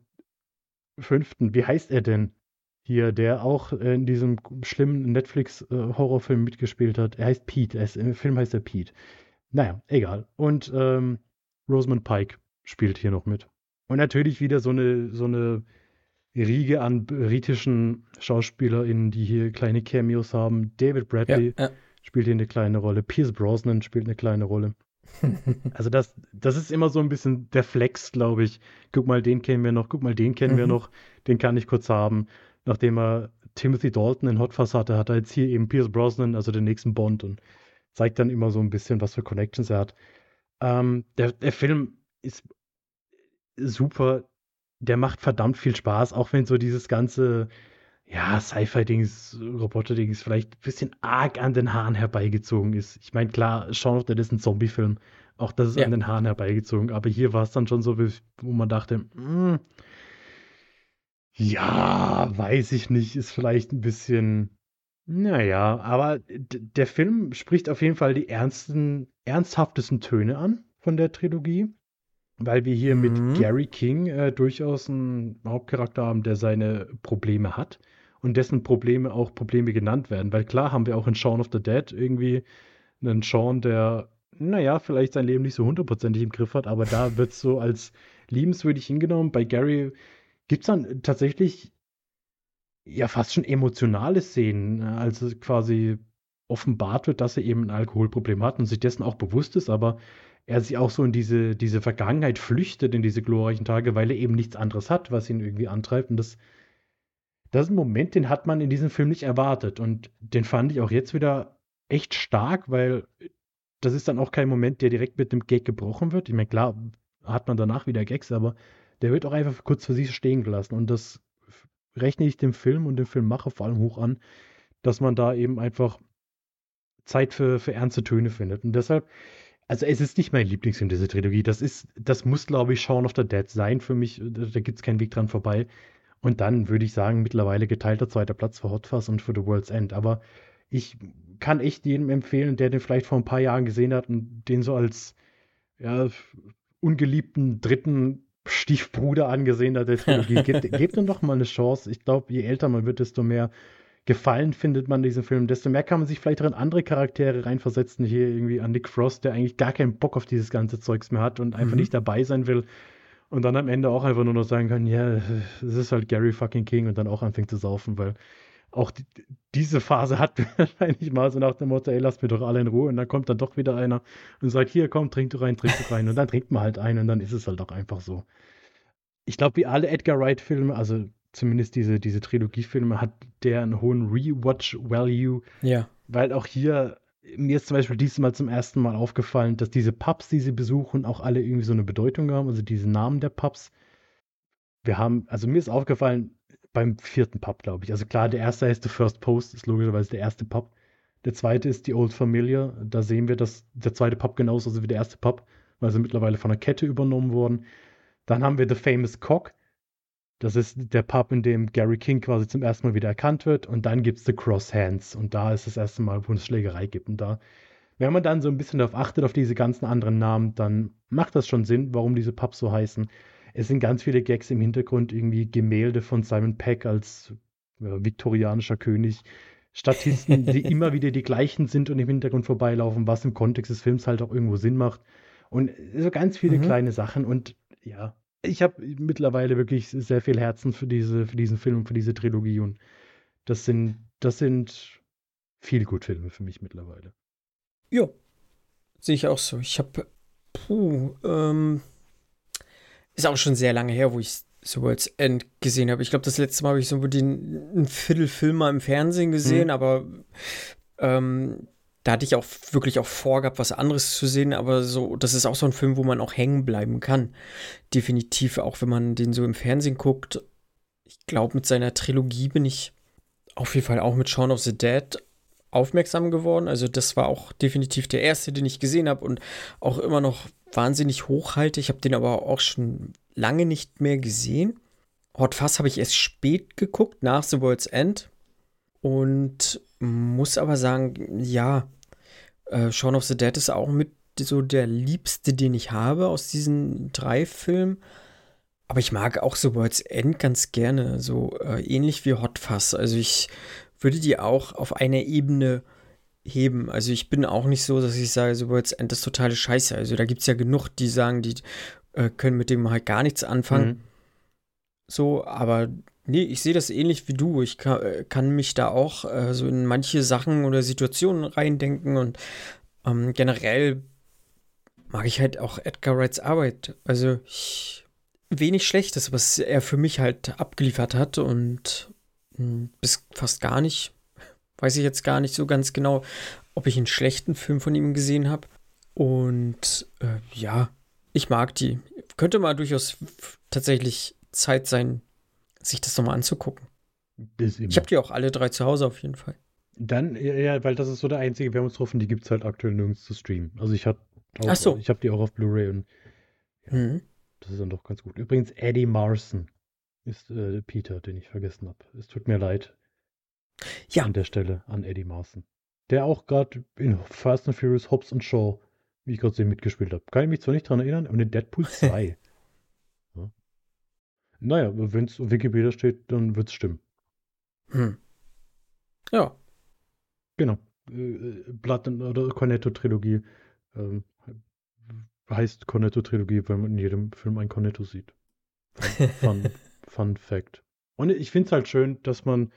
fünften, wie heißt er denn? Hier, der auch in diesem schlimmen Netflix-Horrorfilm äh, mitgespielt hat. Er heißt Pete. Er ist, Im Film heißt er Pete. Naja, egal. Und ähm, Rosamund Pike spielt hier noch mit. Und natürlich wieder so eine, so eine Riege an britischen SchauspielerInnen, die hier kleine Cameos haben. David Bradley ja, ja. spielt hier eine kleine Rolle. Pierce Brosnan spielt eine kleine Rolle. also das, das ist immer so ein bisschen der Flex, glaube ich. Guck mal, den kennen wir noch, guck mal, den kennen mhm. wir noch, den kann ich kurz haben. Nachdem er Timothy Dalton in Hot Fuzz hatte, hat er jetzt hier eben Pierce Brosnan, also den nächsten Bond und zeigt dann immer so ein bisschen, was für Connections er hat. Ähm, der, der Film ist super. Der macht verdammt viel Spaß, auch wenn so dieses ganze, ja, Sci-Fi-Dings, Roboter-Dings vielleicht ein bisschen arg an den Haaren herbeigezogen ist. Ich meine, klar, Shaun of the Dead ist ein Zombie-Film. Auch das ist ja. an den Haaren herbeigezogen. Aber hier war es dann schon so, wo man dachte, mh, hm, ja, weiß ich nicht, ist vielleicht ein bisschen, naja, aber der Film spricht auf jeden Fall die ernsten, ernsthaftesten Töne an von der Trilogie, weil wir hier mhm. mit Gary King äh, durchaus einen Hauptcharakter haben, der seine Probleme hat und dessen Probleme auch Probleme genannt werden. Weil klar haben wir auch in Shaun of the Dead irgendwie einen Shaun, der, naja, vielleicht sein Leben nicht so hundertprozentig im Griff hat, aber da wird es so als liebenswürdig hingenommen. Bei Gary Gibt es dann tatsächlich ja fast schon emotionale Szenen, ne? als es quasi offenbart wird, dass er eben ein Alkoholproblem hat und sich dessen auch bewusst ist, aber er sich auch so in diese, diese Vergangenheit flüchtet, in diese glorreichen Tage, weil er eben nichts anderes hat, was ihn irgendwie antreibt. Und das, das ist ein Moment, den hat man in diesem Film nicht erwartet. Und den fand ich auch jetzt wieder echt stark, weil das ist dann auch kein Moment, der direkt mit dem Gag gebrochen wird. Ich meine, klar hat man danach wieder Gags, aber der wird auch einfach kurz für sich stehen gelassen. Und das rechne ich dem Film und dem Filmmacher vor allem hoch an, dass man da eben einfach Zeit für, für ernste Töne findet. Und deshalb, also es ist nicht mein Lieblingsfilm, diese Trilogie. Das ist, das muss, glaube ich, Shaun of the Dead sein für mich. Da, da gibt es keinen Weg dran vorbei. Und dann würde ich sagen, mittlerweile geteilter zweiter Platz für Hot Fuzz und für The World's End. Aber ich kann echt jedem empfehlen, der den vielleicht vor ein paar Jahren gesehen hat und den so als ja, ungeliebten dritten Stiefbruder angesehen hat der Trilogie. Gebt, gebt ihm doch mal eine Chance. Ich glaube, je älter man wird, desto mehr Gefallen findet man diesen Film, desto mehr kann man sich vielleicht auch in andere Charaktere reinversetzen. Hier irgendwie an Nick Frost, der eigentlich gar keinen Bock auf dieses ganze Zeugs mehr hat und einfach mhm. nicht dabei sein will. Und dann am Ende auch einfach nur noch sagen kann, ja, es ist halt Gary fucking King und dann auch anfängt zu saufen, weil auch die, diese Phase hat wahrscheinlich mal so nach dem Motto, ey, lasst mir doch alle in Ruhe. Und dann kommt dann doch wieder einer und sagt, hier, komm, trink du rein, trink du rein. Und dann trinkt man halt ein und dann ist es halt auch einfach so. Ich glaube, wie alle Edgar Wright-Filme, also zumindest diese, diese Trilogie-Filme, hat der einen hohen Rewatch-Value. Ja. Weil auch hier, mir ist zum Beispiel diesmal zum ersten Mal aufgefallen, dass diese Pubs, die sie besuchen, auch alle irgendwie so eine Bedeutung haben, also diese Namen der Pubs. Wir haben, also mir ist aufgefallen, beim vierten Pub, glaube ich. Also klar, der erste heißt The First Post, ist logischerweise der erste Pub. Der zweite ist die Old Familiar. Da sehen wir, dass der zweite Pub genauso ist wie der erste Pub, weil sie mittlerweile von der Kette übernommen wurden. Dann haben wir The Famous Cock. Das ist der Pub, in dem Gary King quasi zum ersten Mal wieder erkannt wird. Und dann gibt es The Cross Hands. Und da ist das erste Mal, wo es Schlägerei gibt. Und da, wenn man dann so ein bisschen darauf achtet, auf diese ganzen anderen Namen, dann macht das schon Sinn, warum diese Pubs so heißen. Es sind ganz viele Gags im Hintergrund, irgendwie Gemälde von Simon Peck als äh, viktorianischer König. Statisten, die immer wieder die gleichen sind und im Hintergrund vorbeilaufen, was im Kontext des Films halt auch irgendwo Sinn macht. Und so ganz viele mhm. kleine Sachen. Und ja, ich habe mittlerweile wirklich sehr viel Herzen für, diese, für diesen Film und für diese Trilogie. Und das sind, das sind viel gut Filme für mich mittlerweile. Ja, sehe ich auch so. Ich habe, puh, ähm, ist auch schon sehr lange her, wo ich The World's End gesehen habe. Ich glaube, das letzte Mal habe ich so den einen Viertelfilm mal im Fernsehen gesehen, mhm. aber ähm, da hatte ich auch wirklich auch vorgehabt, was anderes zu sehen, aber so, das ist auch so ein Film, wo man auch hängen bleiben kann. Definitiv, auch wenn man den so im Fernsehen guckt. Ich glaube, mit seiner Trilogie bin ich auf jeden Fall auch mit Shaun of the Dead aufmerksam geworden. Also, das war auch definitiv der erste, den ich gesehen habe und auch immer noch wahnsinnig hochhalte. Ich habe den aber auch schon lange nicht mehr gesehen. Hot Fuzz habe ich erst spät geguckt, nach The World's End. Und muss aber sagen, ja, äh, Shaun of the Dead ist auch mit so der liebste, den ich habe aus diesen drei Filmen. Aber ich mag auch The World's End ganz gerne, so äh, ähnlich wie Hot Fuzz. Also ich würde die auch auf einer Ebene heben. Also ich bin auch nicht so, dass ich sage, so World's End ist totale Scheiße. Also da gibt es ja genug, die sagen, die äh, können mit dem halt gar nichts anfangen. Mhm. So, aber nee, ich sehe das ähnlich wie du. Ich kann, äh, kann mich da auch äh, so in manche Sachen oder Situationen reindenken und ähm, generell mag ich halt auch Edgar Wrights Arbeit. Also ich, wenig Schlechtes, was er für mich halt abgeliefert hat und mh, hm, bis fast gar nicht Weiß ich jetzt gar nicht so ganz genau, ob ich einen schlechten Film von ihm gesehen habe. Und äh, ja, ich mag die. Könnte mal durchaus tatsächlich Zeit sein, sich das nochmal anzugucken. Ich habe die auch alle drei zu Hause auf jeden Fall. Dann, ja, weil das ist so der einzige Wermutstropfen, die gibt es halt aktuell nirgends zu streamen. Also ich habe so. Ich habe die auch auf Blu-ray und ja, mhm. das ist dann doch ganz gut. Übrigens, Eddie Marson ist äh, Peter, den ich vergessen habe. Es tut mir leid. Ja. An der Stelle an Eddie Marson. Der auch gerade in Fast and Furious Hobbs und Shaw, wie ich gerade sehen, mitgespielt habe. Kann ich mich zwar nicht dran erinnern, aber in Deadpool 2. ja. Naja, wenn es auf Wikipedia steht, dann wird es stimmen. Hm. Ja. Genau. Äh, äh Blood oder Cornetto-Trilogie ähm, heißt Cornetto-Trilogie, weil man in jedem Film ein Cornetto sieht. Fun, fun, fun Fact. Und ich finde es halt schön, dass man,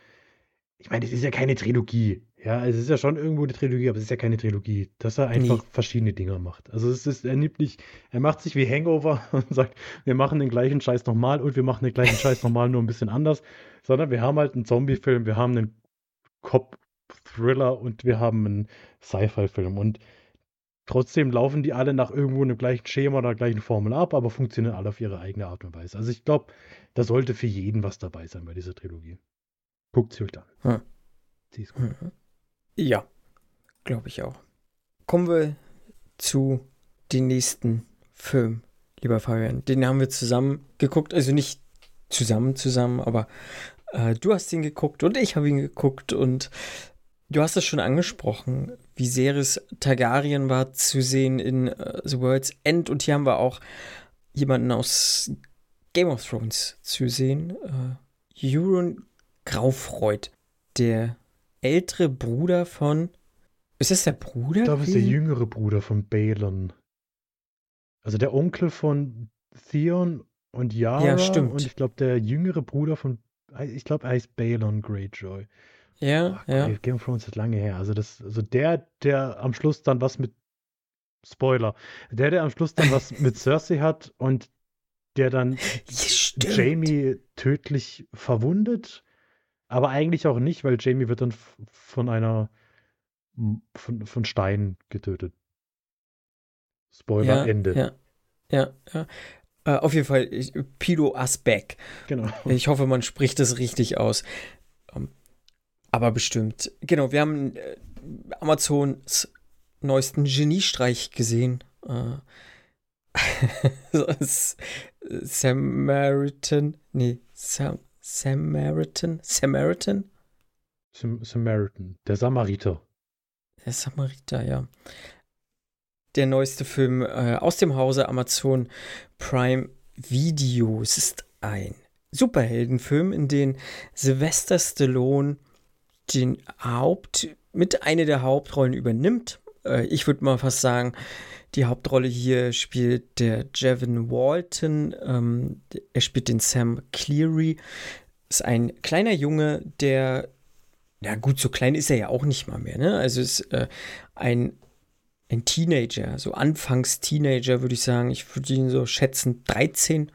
ich meine, es ist ja keine Trilogie. Ja, es ist ja schon irgendwo eine Trilogie, aber es ist ja keine Trilogie, dass er einfach nee. verschiedene Dinge macht. Also es ist, er nimmt nicht, er macht sich wie Hangover und sagt, wir machen den gleichen Scheiß nochmal und wir machen den gleichen Scheiß nochmal, nur ein bisschen anders, sondern wir haben halt einen Zombie-Film, wir haben einen Cop-Thriller und wir haben einen Sci-Fi-Film und trotzdem laufen die alle nach irgendwo einem gleichen Schema oder gleichen Formel ab, aber funktionieren alle auf ihre eigene Art und Weise. Also ich glaube, da sollte für jeden was dabei sein bei dieser Trilogie. Guckt sie euch an. Hm. Sie ist gut. Mhm. Ja, glaube ich auch. Kommen wir zu dem nächsten Film, lieber Fabian. Den haben wir zusammen geguckt, also nicht zusammen zusammen, aber äh, du hast ihn geguckt und ich habe ihn geguckt und du hast es schon angesprochen, wie Series Targaryen war zu sehen in uh, The World's End und hier haben wir auch jemanden aus Game of Thrones zu sehen, äh, Euron Graufreud, der ältere Bruder von. Ist das der Bruder? Ich glaube, es ist der jüngere Bruder von Balon. Also der Onkel von Theon und Yara. Ja, stimmt. Und ich glaube, der jüngere Bruder von. Ich glaube, er heißt Balon Greyjoy. Ja, oh, ja. Game of Thrones ist lange her. Also, das, also der, der am Schluss dann was mit. Spoiler. Der, der am Schluss dann was mit Cersei hat und der dann Jamie tödlich verwundet aber eigentlich auch nicht, weil Jamie wird dann von einer von, von Stein getötet. Spoiler, ja, Ende. Ja, ja, ja. Äh, auf jeden Fall, ich, Pido Asbeck. Genau. Ich hoffe, man spricht es richtig aus. Um, ähm, aber bestimmt. Genau, wir haben äh, Amazons neuesten Geniestreich gesehen. Äh, Samaritan, nee, Sam, Samaritan? Samaritan? Sam Samaritan, der Samariter. Der Samariter, ja. Der neueste Film äh, aus dem Hause Amazon Prime Video. Es ist ein Superheldenfilm, in dem Sylvester Stallone den Haupt, mit einer der Hauptrollen übernimmt. Äh, ich würde mal fast sagen, die Hauptrolle hier spielt der Jevin Walton. Ähm, er spielt den Sam Cleary. Ist ein kleiner Junge, der, ja gut, so klein ist er ja auch nicht mal mehr. Ne? Also ist äh, ein, ein Teenager, so Anfangs-Teenager würde ich sagen. Ich würde ihn so schätzen, 13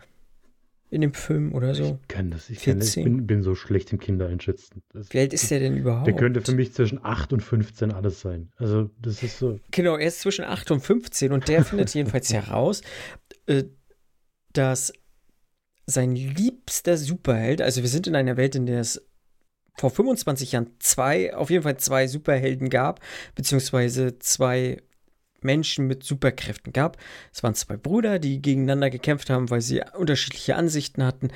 in dem Film oder so. Ich kann das, ich, kann das, ich bin, bin, so schlecht im Kindereinschätzen. Wie alt ist der denn überhaupt? Der könnte für mich zwischen 8 und 15 alles sein. Also, das ist so. Genau, er ist zwischen 8 und 15 und der findet jedenfalls heraus, äh, dass sein liebster Superheld, also wir sind in einer Welt, in der es vor 25 Jahren zwei, auf jeden Fall zwei Superhelden gab, beziehungsweise zwei Menschen mit Superkräften gab. Es waren zwei Brüder, die gegeneinander gekämpft haben, weil sie unterschiedliche Ansichten hatten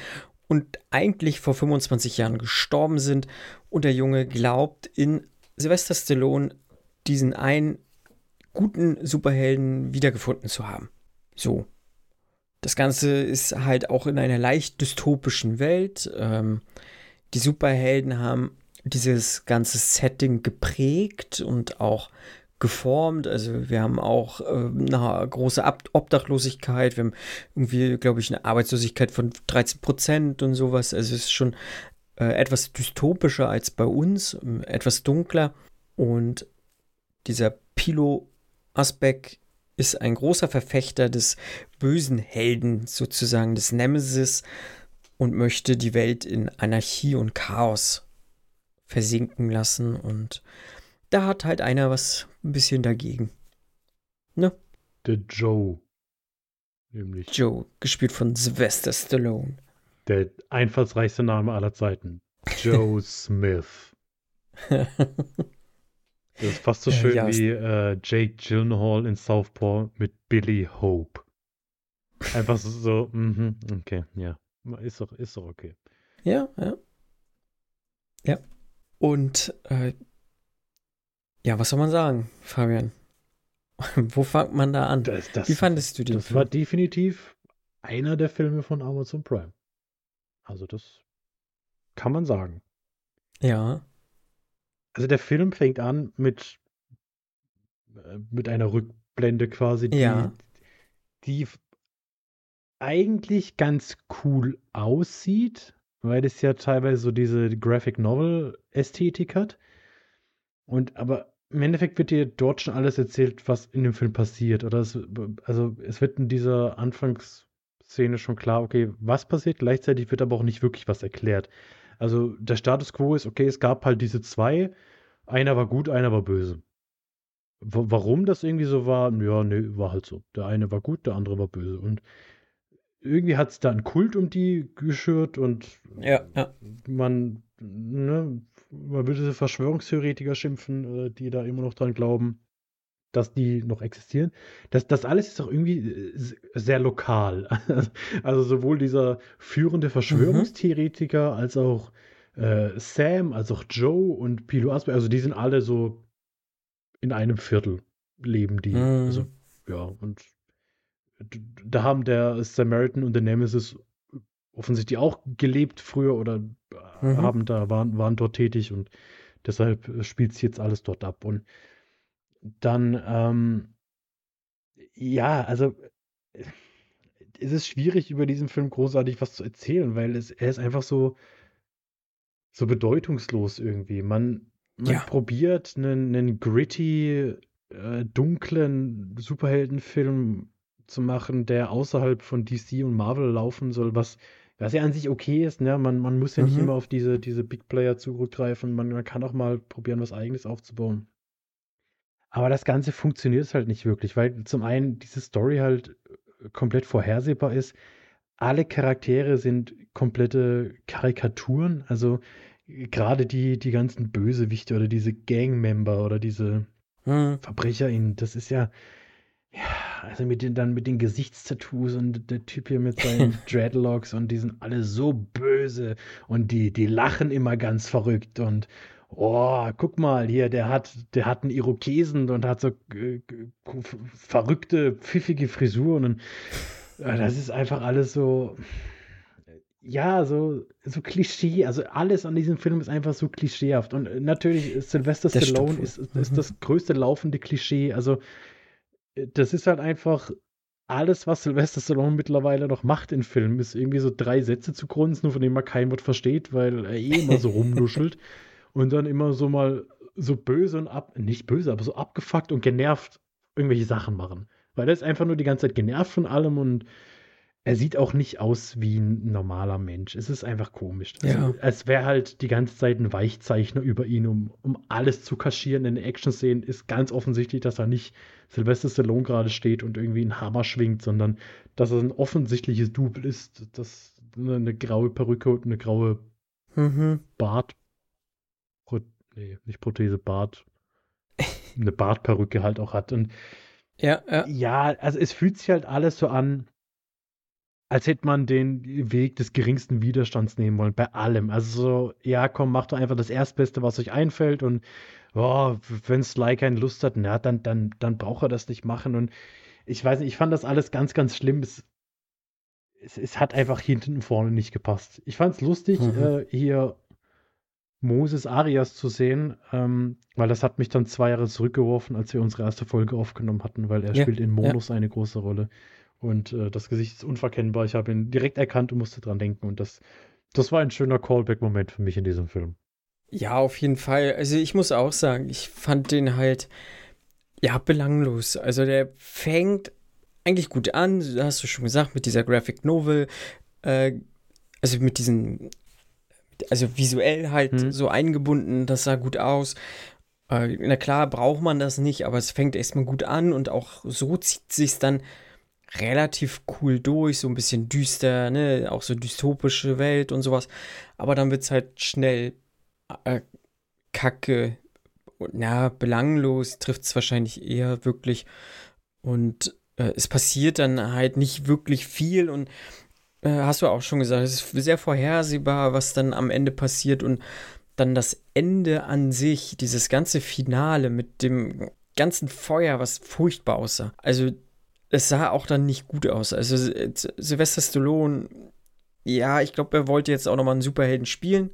und eigentlich vor 25 Jahren gestorben sind. Und der Junge glaubt in Sylvester Stallone diesen einen guten Superhelden wiedergefunden zu haben. So. Das Ganze ist halt auch in einer leicht dystopischen Welt. Ähm, die Superhelden haben dieses ganze Setting geprägt und auch geformt. Also wir haben auch äh, eine große Ab Obdachlosigkeit. Wir haben irgendwie, glaube ich, eine Arbeitslosigkeit von 13 Prozent und sowas. Also es ist schon äh, etwas dystopischer als bei uns, äh, etwas dunkler. Und dieser Pilo Asbeck ist ein großer Verfechter des bösen Helden, sozusagen des Nemesis, und möchte die Welt in Anarchie und Chaos versinken lassen. Und da hat halt einer was ein bisschen dagegen. Ne? Der Joe. Nämlich. Joe, gespielt von Sylvester Stallone. Der einfallsreichste Name aller Zeiten. Joe Smith. Das ist fast so schön ja, wie äh, Jake Gyllenhaal in Southpaw mit Billy Hope. Einfach so, so mm -hmm, okay, ja. Ist doch, ist doch okay. Ja, ja. Ja. Und äh, ja, was soll man sagen, Fabian? Wo fängt man da an? Das, das, Wie fandest du den Das Film? war definitiv einer der Filme von Amazon Prime. Also das kann man sagen. Ja. Also der Film fängt an mit, äh, mit einer Rückblende quasi, die, ja. die eigentlich ganz cool aussieht, weil es ja teilweise so diese Graphic Novel Ästhetik hat. Und aber im Endeffekt wird dir dort schon alles erzählt, was in dem Film passiert. Oder es, also es wird in dieser Anfangsszene schon klar, okay, was passiert. Gleichzeitig wird aber auch nicht wirklich was erklärt. Also der Status quo ist, okay, es gab halt diese zwei. Einer war gut, einer war böse. W warum das irgendwie so war, ja, nee, war halt so. Der eine war gut, der andere war böse. Und irgendwie hat es da einen Kult um die geschürt und ja, ja. man, ne, man würde diese Verschwörungstheoretiker schimpfen, äh, die da immer noch dran glauben, dass die noch existieren. Das, das alles ist auch irgendwie äh, sehr lokal. Also sowohl dieser führende Verschwörungstheoretiker mhm. als auch äh, Sam, als auch Joe und Pilo Asper, also die sind alle so in einem Viertel leben die. Mhm. Also, ja, und da haben der Samaritan und der Nemesis offensichtlich auch gelebt früher oder mhm. haben da, waren, waren dort tätig und deshalb spielt sich jetzt alles dort ab. Und dann, ähm, ja, also es ist schwierig, über diesen Film großartig was zu erzählen, weil es, er ist einfach so, so bedeutungslos irgendwie. Man, man ja. probiert einen, einen gritty, äh, dunklen Superheldenfilm zu machen, der außerhalb von DC und Marvel laufen soll, was, was ja an sich okay ist, ne? Man, man muss ja nicht mhm. immer auf diese, diese Big Player zurückgreifen, man, man kann auch mal probieren, was eigenes aufzubauen. Aber das Ganze funktioniert halt nicht wirklich, weil zum einen diese Story halt äh, komplett vorhersehbar ist. Alle Charaktere sind komplette Karikaturen, also gerade die, die ganzen Bösewichte oder diese Gangmember oder diese mhm. VerbrecherInnen, das ist ja, ja, also mit den, dann mit den Gesichtstattoos und der Typ hier mit seinen Dreadlocks und die sind alle so böse und die, die lachen immer ganz verrückt und oh, guck mal hier, der hat, der hat einen Irokesen und hat so äh, verrückte, pfiffige Frisuren und äh, das ist einfach alles so, ja, so, so Klischee. Also alles an diesem Film ist einfach so klischeehaft. Und äh, natürlich, Sylvester Stallone ist, ist mhm. das größte laufende Klischee. Also das ist halt einfach alles, was Sylvester Stallone mittlerweile noch macht in Filmen, ist irgendwie so drei Sätze zu grunzen, von denen man kein Wort versteht, weil er eh immer so rumnuschelt und dann immer so mal so böse und ab, nicht böse, aber so abgefuckt und genervt irgendwelche Sachen machen. Weil er ist einfach nur die ganze Zeit genervt von allem und er sieht auch nicht aus wie ein normaler Mensch. Es ist einfach komisch. Also, ja. Als wäre halt die ganze Zeit ein Weichzeichner über ihn, um, um alles zu kaschieren. In den Action-Szenen ist ganz offensichtlich, dass er nicht Sylvester Stallone gerade steht und irgendwie einen Hammer schwingt, sondern dass er ein offensichtliches Double ist, das eine, eine graue Perücke und eine graue mhm. Bart. Pro, nee, nicht Prothese, Bart. eine Bartperücke halt auch hat. Und ja, ja. ja, also es fühlt sich halt alles so an, als hätte man den Weg des geringsten Widerstands nehmen wollen, bei allem. Also so, ja, komm, macht doch einfach das Erstbeste, was euch einfällt und oh, wenn Sly keine Lust hat, na, dann, dann, dann braucht er das nicht machen. Und ich weiß nicht, ich fand das alles ganz, ganz schlimm. Es, es, es hat einfach hinten und vorne nicht gepasst. Ich fand es lustig, mhm. äh, hier Moses Arias zu sehen, ähm, weil das hat mich dann zwei Jahre zurückgeworfen, als wir unsere erste Folge aufgenommen hatten, weil er ja, spielt in Monos ja. eine große Rolle. Und äh, das Gesicht ist unverkennbar. Ich habe ihn direkt erkannt und musste dran denken. Und das, das war ein schöner Callback-Moment für mich in diesem Film. Ja, auf jeden Fall. Also ich muss auch sagen, ich fand den halt, ja, belanglos. Also der fängt eigentlich gut an, hast du schon gesagt, mit dieser Graphic Novel, äh, also mit diesen, also visuell halt hm. so eingebunden, das sah gut aus. Äh, na klar, braucht man das nicht, aber es fängt erstmal gut an und auch so zieht sich dann relativ cool durch, so ein bisschen düster, ne, auch so dystopische Welt und sowas. Aber dann wird es halt schnell äh, kacke na, belanglos trifft es wahrscheinlich eher wirklich. Und äh, es passiert dann halt nicht wirklich viel und äh, hast du auch schon gesagt, es ist sehr vorhersehbar, was dann am Ende passiert und dann das Ende an sich, dieses ganze Finale mit dem ganzen Feuer, was furchtbar aussah. Also es sah auch dann nicht gut aus. Also Sylvester Stallone, ja, ich glaube, er wollte jetzt auch nochmal einen Superhelden spielen.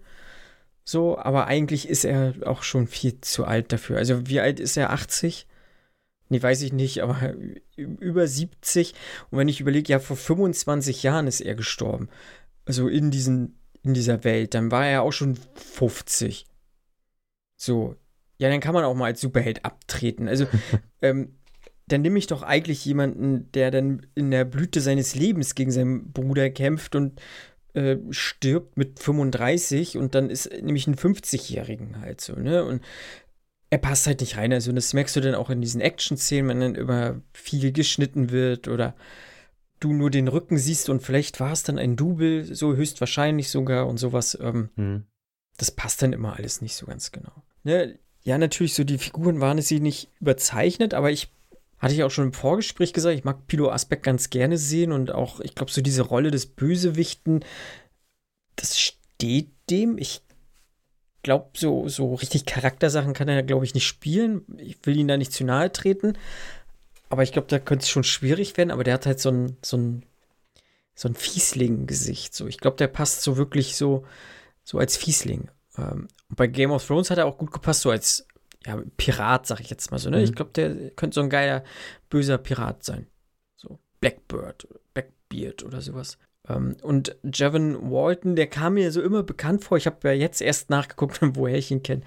So, aber eigentlich ist er auch schon viel zu alt dafür. Also wie alt ist er? 80? Nee, weiß ich nicht, aber über 70. Und wenn ich überlege, ja, vor 25 Jahren ist er gestorben. Also in, diesen, in dieser Welt. Dann war er auch schon 50. So. Ja, dann kann man auch mal als Superheld abtreten. Also, ähm, dann nehme ich doch eigentlich jemanden, der dann in der Blüte seines Lebens gegen seinen Bruder kämpft und äh, stirbt mit 35 und dann ist nämlich ein 50-Jährigen halt so, ne? Und er passt halt nicht rein. Also, das merkst du dann auch in diesen Action-Szenen, wenn dann über viel geschnitten wird oder du nur den Rücken siehst und vielleicht war es dann ein Double, so höchstwahrscheinlich sogar und sowas. Ähm, mhm. Das passt dann immer alles nicht so ganz genau. Ne? Ja, natürlich, so die Figuren waren es sie nicht überzeichnet, aber ich hatte ich auch schon im Vorgespräch gesagt, ich mag Pilo Asbeck ganz gerne sehen und auch, ich glaube, so diese Rolle des Bösewichten, das steht dem. Ich glaube, so, so richtig Charaktersachen kann er, glaube ich, nicht spielen. Ich will ihn da nicht zu nahe treten. Aber ich glaube, da könnte es schon schwierig werden. Aber der hat halt so ein, so ein, so ein Fiesling-Gesicht. So. Ich glaube, der passt so wirklich so, so als Fiesling. Ähm, bei Game of Thrones hat er auch gut gepasst, so als ja, Pirat, sag ich jetzt mal so. Ne? Mhm. Ich glaube, der könnte so ein geiler, böser Pirat sein. So Blackbird, Blackbeard oder sowas. Ähm, und Javon Walton, der kam mir so immer bekannt vor. Ich habe ja jetzt erst nachgeguckt, woher ich ihn kenne.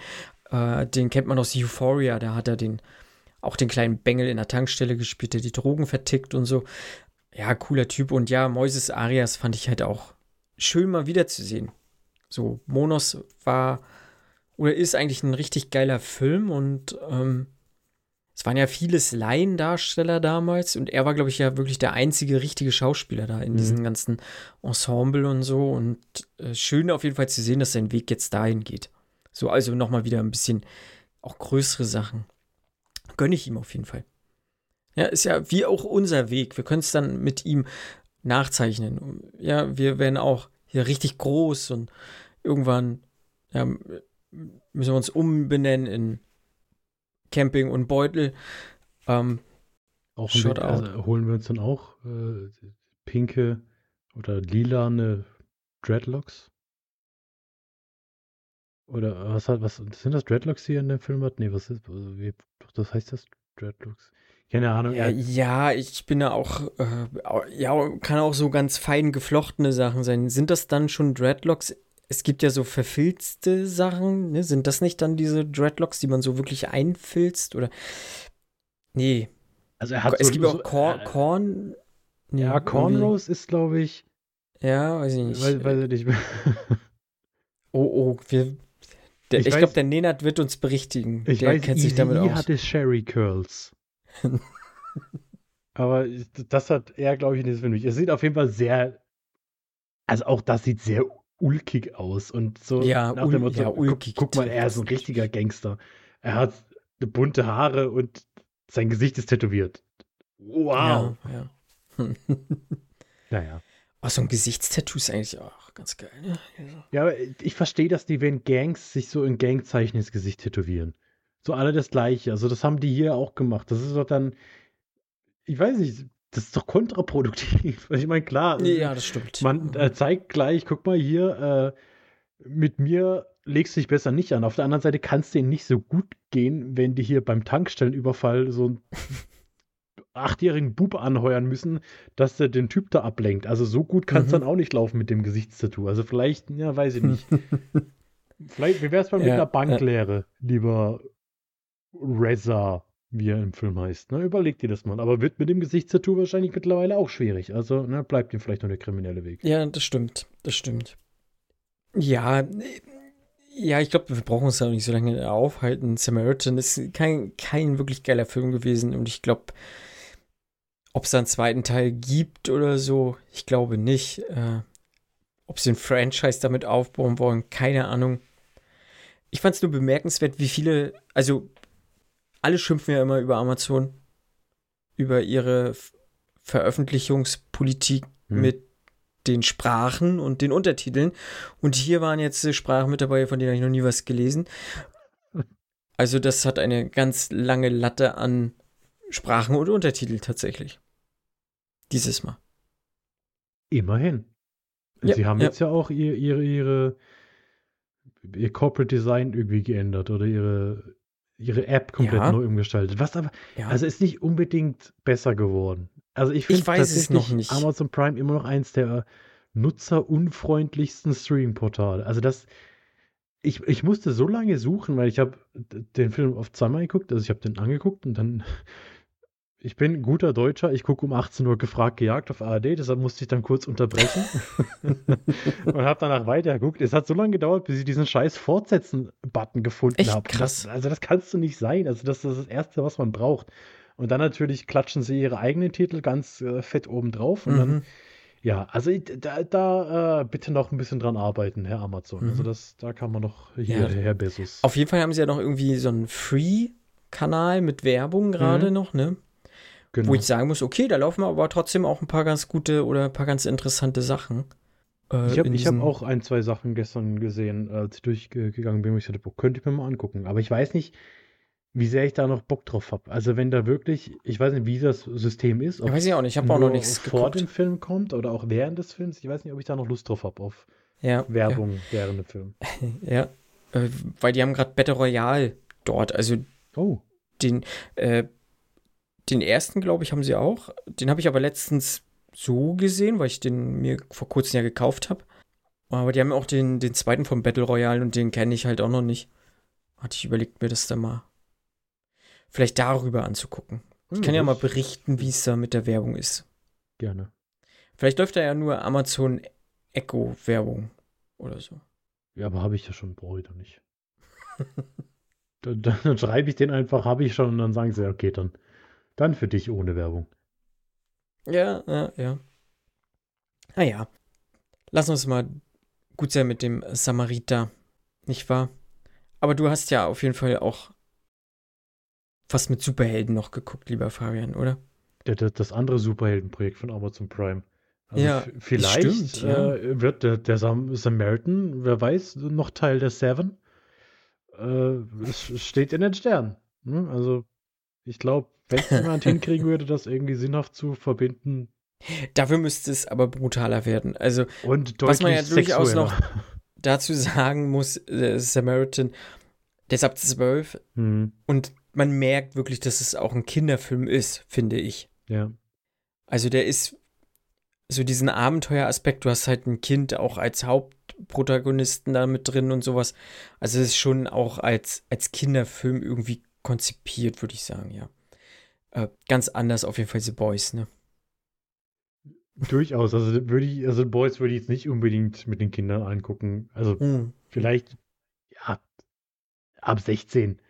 Äh, den kennt man aus Euphoria. Da hat er den, auch den kleinen Bengel in der Tankstelle gespielt, der die Drogen vertickt und so. Ja, cooler Typ. Und ja, Moises Arias fand ich halt auch schön mal wiederzusehen. So, Monos war oder ist eigentlich ein richtig geiler Film und ähm, es waren ja viele Laiendarsteller damals und er war, glaube ich, ja wirklich der einzige richtige Schauspieler da in mhm. diesem ganzen Ensemble und so. Und äh, schön auf jeden Fall zu sehen, dass sein Weg jetzt dahin geht. So, also nochmal wieder ein bisschen auch größere Sachen. Gönne ich ihm auf jeden Fall. Ja, ist ja wie auch unser Weg. Wir können es dann mit ihm nachzeichnen. Ja, wir werden auch hier richtig groß und irgendwann ja, müssen wir uns umbenennen in Camping und Beutel. Ähm, auch Shot also holen wir uns dann auch äh, pinke oder lilane Dreadlocks? Oder was hat, was sind das Dreadlocks, die er in dem Film hat? Nee, was ist, also wie, das heißt das Dreadlocks? Keine Ahnung. Ja, ja, ich bin da auch, äh, ja, kann auch so ganz fein geflochtene Sachen sein. Sind das dann schon Dreadlocks? Es gibt ja so verfilzte Sachen, ne? Sind das nicht dann diese Dreadlocks, die man so wirklich einfilzt? Oder. Nee. Also er hat Es so, gibt so, auch Korn. Äh, Korn nee, ja, Cornrows ist, glaube ich. Ja, weiß ich nicht. Weiß, weiß ich nicht. oh, oh, wir. Der, ich, ich glaube, der Nenad wird uns berichtigen. Ich der weiß, kennt sich damit aus. hatte Sherry Curls. Aber das hat er, glaube ich, nicht für mich. Es sieht auf jeden Fall sehr. Also auch das sieht sehr ulkig aus und so ja, nach dem Motto, ja, ulkig, guck, guck, mal, er ist ein richtiger Gangster. Er hat bunte Haare und sein Gesicht ist tätowiert. Wow. Ja, ja. naja. Oh, so ein Gesichtstattoo ist eigentlich auch ganz geil. Ne? Ja, ich verstehe das, die wenn Gangs sich so in Gangzeichen ins Gesicht tätowieren. So alle das Gleiche. Also das haben die hier auch gemacht. Das ist doch dann, ich weiß nicht, das ist doch kontraproduktiv. Ich meine, klar, ja, das stimmt. Man äh, zeigt gleich, guck mal hier, äh, mit mir legst du dich besser nicht an. Auf der anderen Seite kann es denen nicht so gut gehen, wenn die hier beim Tankstellenüberfall so einen achtjährigen Bub anheuern müssen, dass der den Typ da ablenkt. Also so gut kann es mhm. dann auch nicht laufen mit dem Gesichtstattoo. Also vielleicht, ja, weiß ich nicht. vielleicht, wie wäre es mal ja, mit einer Banklehre, äh, lieber Reza? Wie er im Film heißt. Ne? Überleg dir das mal. Aber wird mit dem Gesichtstattoo wahrscheinlich mittlerweile auch schwierig. Also ne, bleibt ihm vielleicht noch der kriminelle Weg. Ja, das stimmt. Das stimmt. Ja, ja, ich glaube, wir brauchen uns da nicht so lange aufhalten. Samaritan ist kein, kein wirklich geiler Film gewesen und ich glaube, ob es einen zweiten Teil gibt oder so, ich glaube nicht. Äh, ob sie ein Franchise damit aufbauen wollen, keine Ahnung. ich fand es nur bemerkenswert, wie viele, also alle schimpfen ja immer über Amazon, über ihre Veröffentlichungspolitik hm. mit den Sprachen und den Untertiteln. Und hier waren jetzt Sprachen mit dabei, von denen habe ich noch nie was gelesen. Also das hat eine ganz lange Latte an Sprachen und Untertitel tatsächlich. Dieses Mal. Immerhin. Ja, Sie haben ja. jetzt ja auch ihr, ihre, ihre, ihr Corporate Design irgendwie geändert oder ihre, ihre App komplett ja. neu umgestaltet. Was aber, also ist nicht unbedingt besser geworden. Also ich finde tatsächlich Amazon Prime immer noch eins der nutzerunfreundlichsten Streaming-Portale. Also das, ich, ich musste so lange suchen, weil ich habe den Film oft zweimal geguckt. Also ich habe den angeguckt und dann ich bin ein guter Deutscher, ich gucke um 18 Uhr gefragt gejagt auf ARD, deshalb musste ich dann kurz unterbrechen und habe danach weitergeguckt. Es hat so lange gedauert, bis ich diesen scheiß Fortsetzen-Button gefunden habe. Krass. also das kannst du nicht sein. Also das ist das Erste, was man braucht. Und dann natürlich klatschen sie ihre eigenen Titel ganz äh, fett oben drauf und mhm. dann ja, also da, da äh, bitte noch ein bisschen dran arbeiten, Herr Amazon. Also mhm. Also das, da kann man noch hier, ja. Herr Bezos. Auf jeden Fall haben sie ja noch irgendwie so einen Free-Kanal mit Werbung gerade mhm. noch, ne? Genau. Wo ich sagen muss, okay, da laufen aber trotzdem auch ein paar ganz gute oder ein paar ganz interessante Sachen. Äh, ich habe hab auch ein, zwei Sachen gestern gesehen, als ich durchgegangen bin, wo ich dachte, könnte ich mir mal angucken. Aber ich weiß nicht, wie sehr ich da noch Bock drauf habe. Also wenn da wirklich, ich weiß nicht, wie das System ist. Ob weiß ich auch nicht, ich habe auch noch nichts vor geguckt. dem Film kommt oder auch während des Films. Ich weiß nicht, ob ich da noch Lust drauf habe auf ja, Werbung ja. während dem Film. ja, äh, weil die haben gerade Battle Royale dort. Also oh. den, äh, den ersten, glaube ich, haben sie auch. Den habe ich aber letztens so gesehen, weil ich den mir vor kurzem ja gekauft habe. Aber die haben auch den, den zweiten vom Battle Royale und den kenne ich halt auch noch nicht. Hatte ich überlegt, mir das dann mal vielleicht darüber anzugucken. Ich kann ja mal berichten, wie es da mit der Werbung ist. Gerne. Vielleicht läuft da ja nur Amazon Echo Werbung oder so. Ja, aber habe ich ja schon, brauche ich doch nicht. dann, dann schreibe ich den einfach, habe ich schon und dann sagen sie, okay, dann dann für dich ohne Werbung. Ja, ja, ja. Naja. Lass uns mal gut sein mit dem Samariter, nicht wahr? Aber du hast ja auf jeden Fall auch was mit Superhelden noch geguckt, lieber Fabian, oder? Das andere Superheldenprojekt von Amazon Prime. Also ja, vielleicht stimmt, ja. äh, wird der, der Sam Samaritan, wer weiß, noch Teil der Seven. Äh, es steht in den Sternen. Hm? Also, ich glaube, wenn jemand hinkriegen würde, das irgendwie sinnhaft zu verbinden. Dafür müsste es aber brutaler werden. Also, und was man ja durchaus noch dazu sagen muss, äh, Samaritan, der ist ab 12 mhm. und man merkt wirklich, dass es auch ein Kinderfilm ist, finde ich. Ja. Also der ist so diesen Abenteueraspekt, du hast halt ein Kind auch als Hauptprotagonisten da mit drin und sowas. Also es ist schon auch als, als Kinderfilm irgendwie konzipiert, würde ich sagen, ja. Äh, ganz anders auf jeden Fall The Boys, ne? Durchaus. Also würde ich, also Boys würde ich jetzt nicht unbedingt mit den Kindern angucken. Also mhm. vielleicht, ja, ab 16.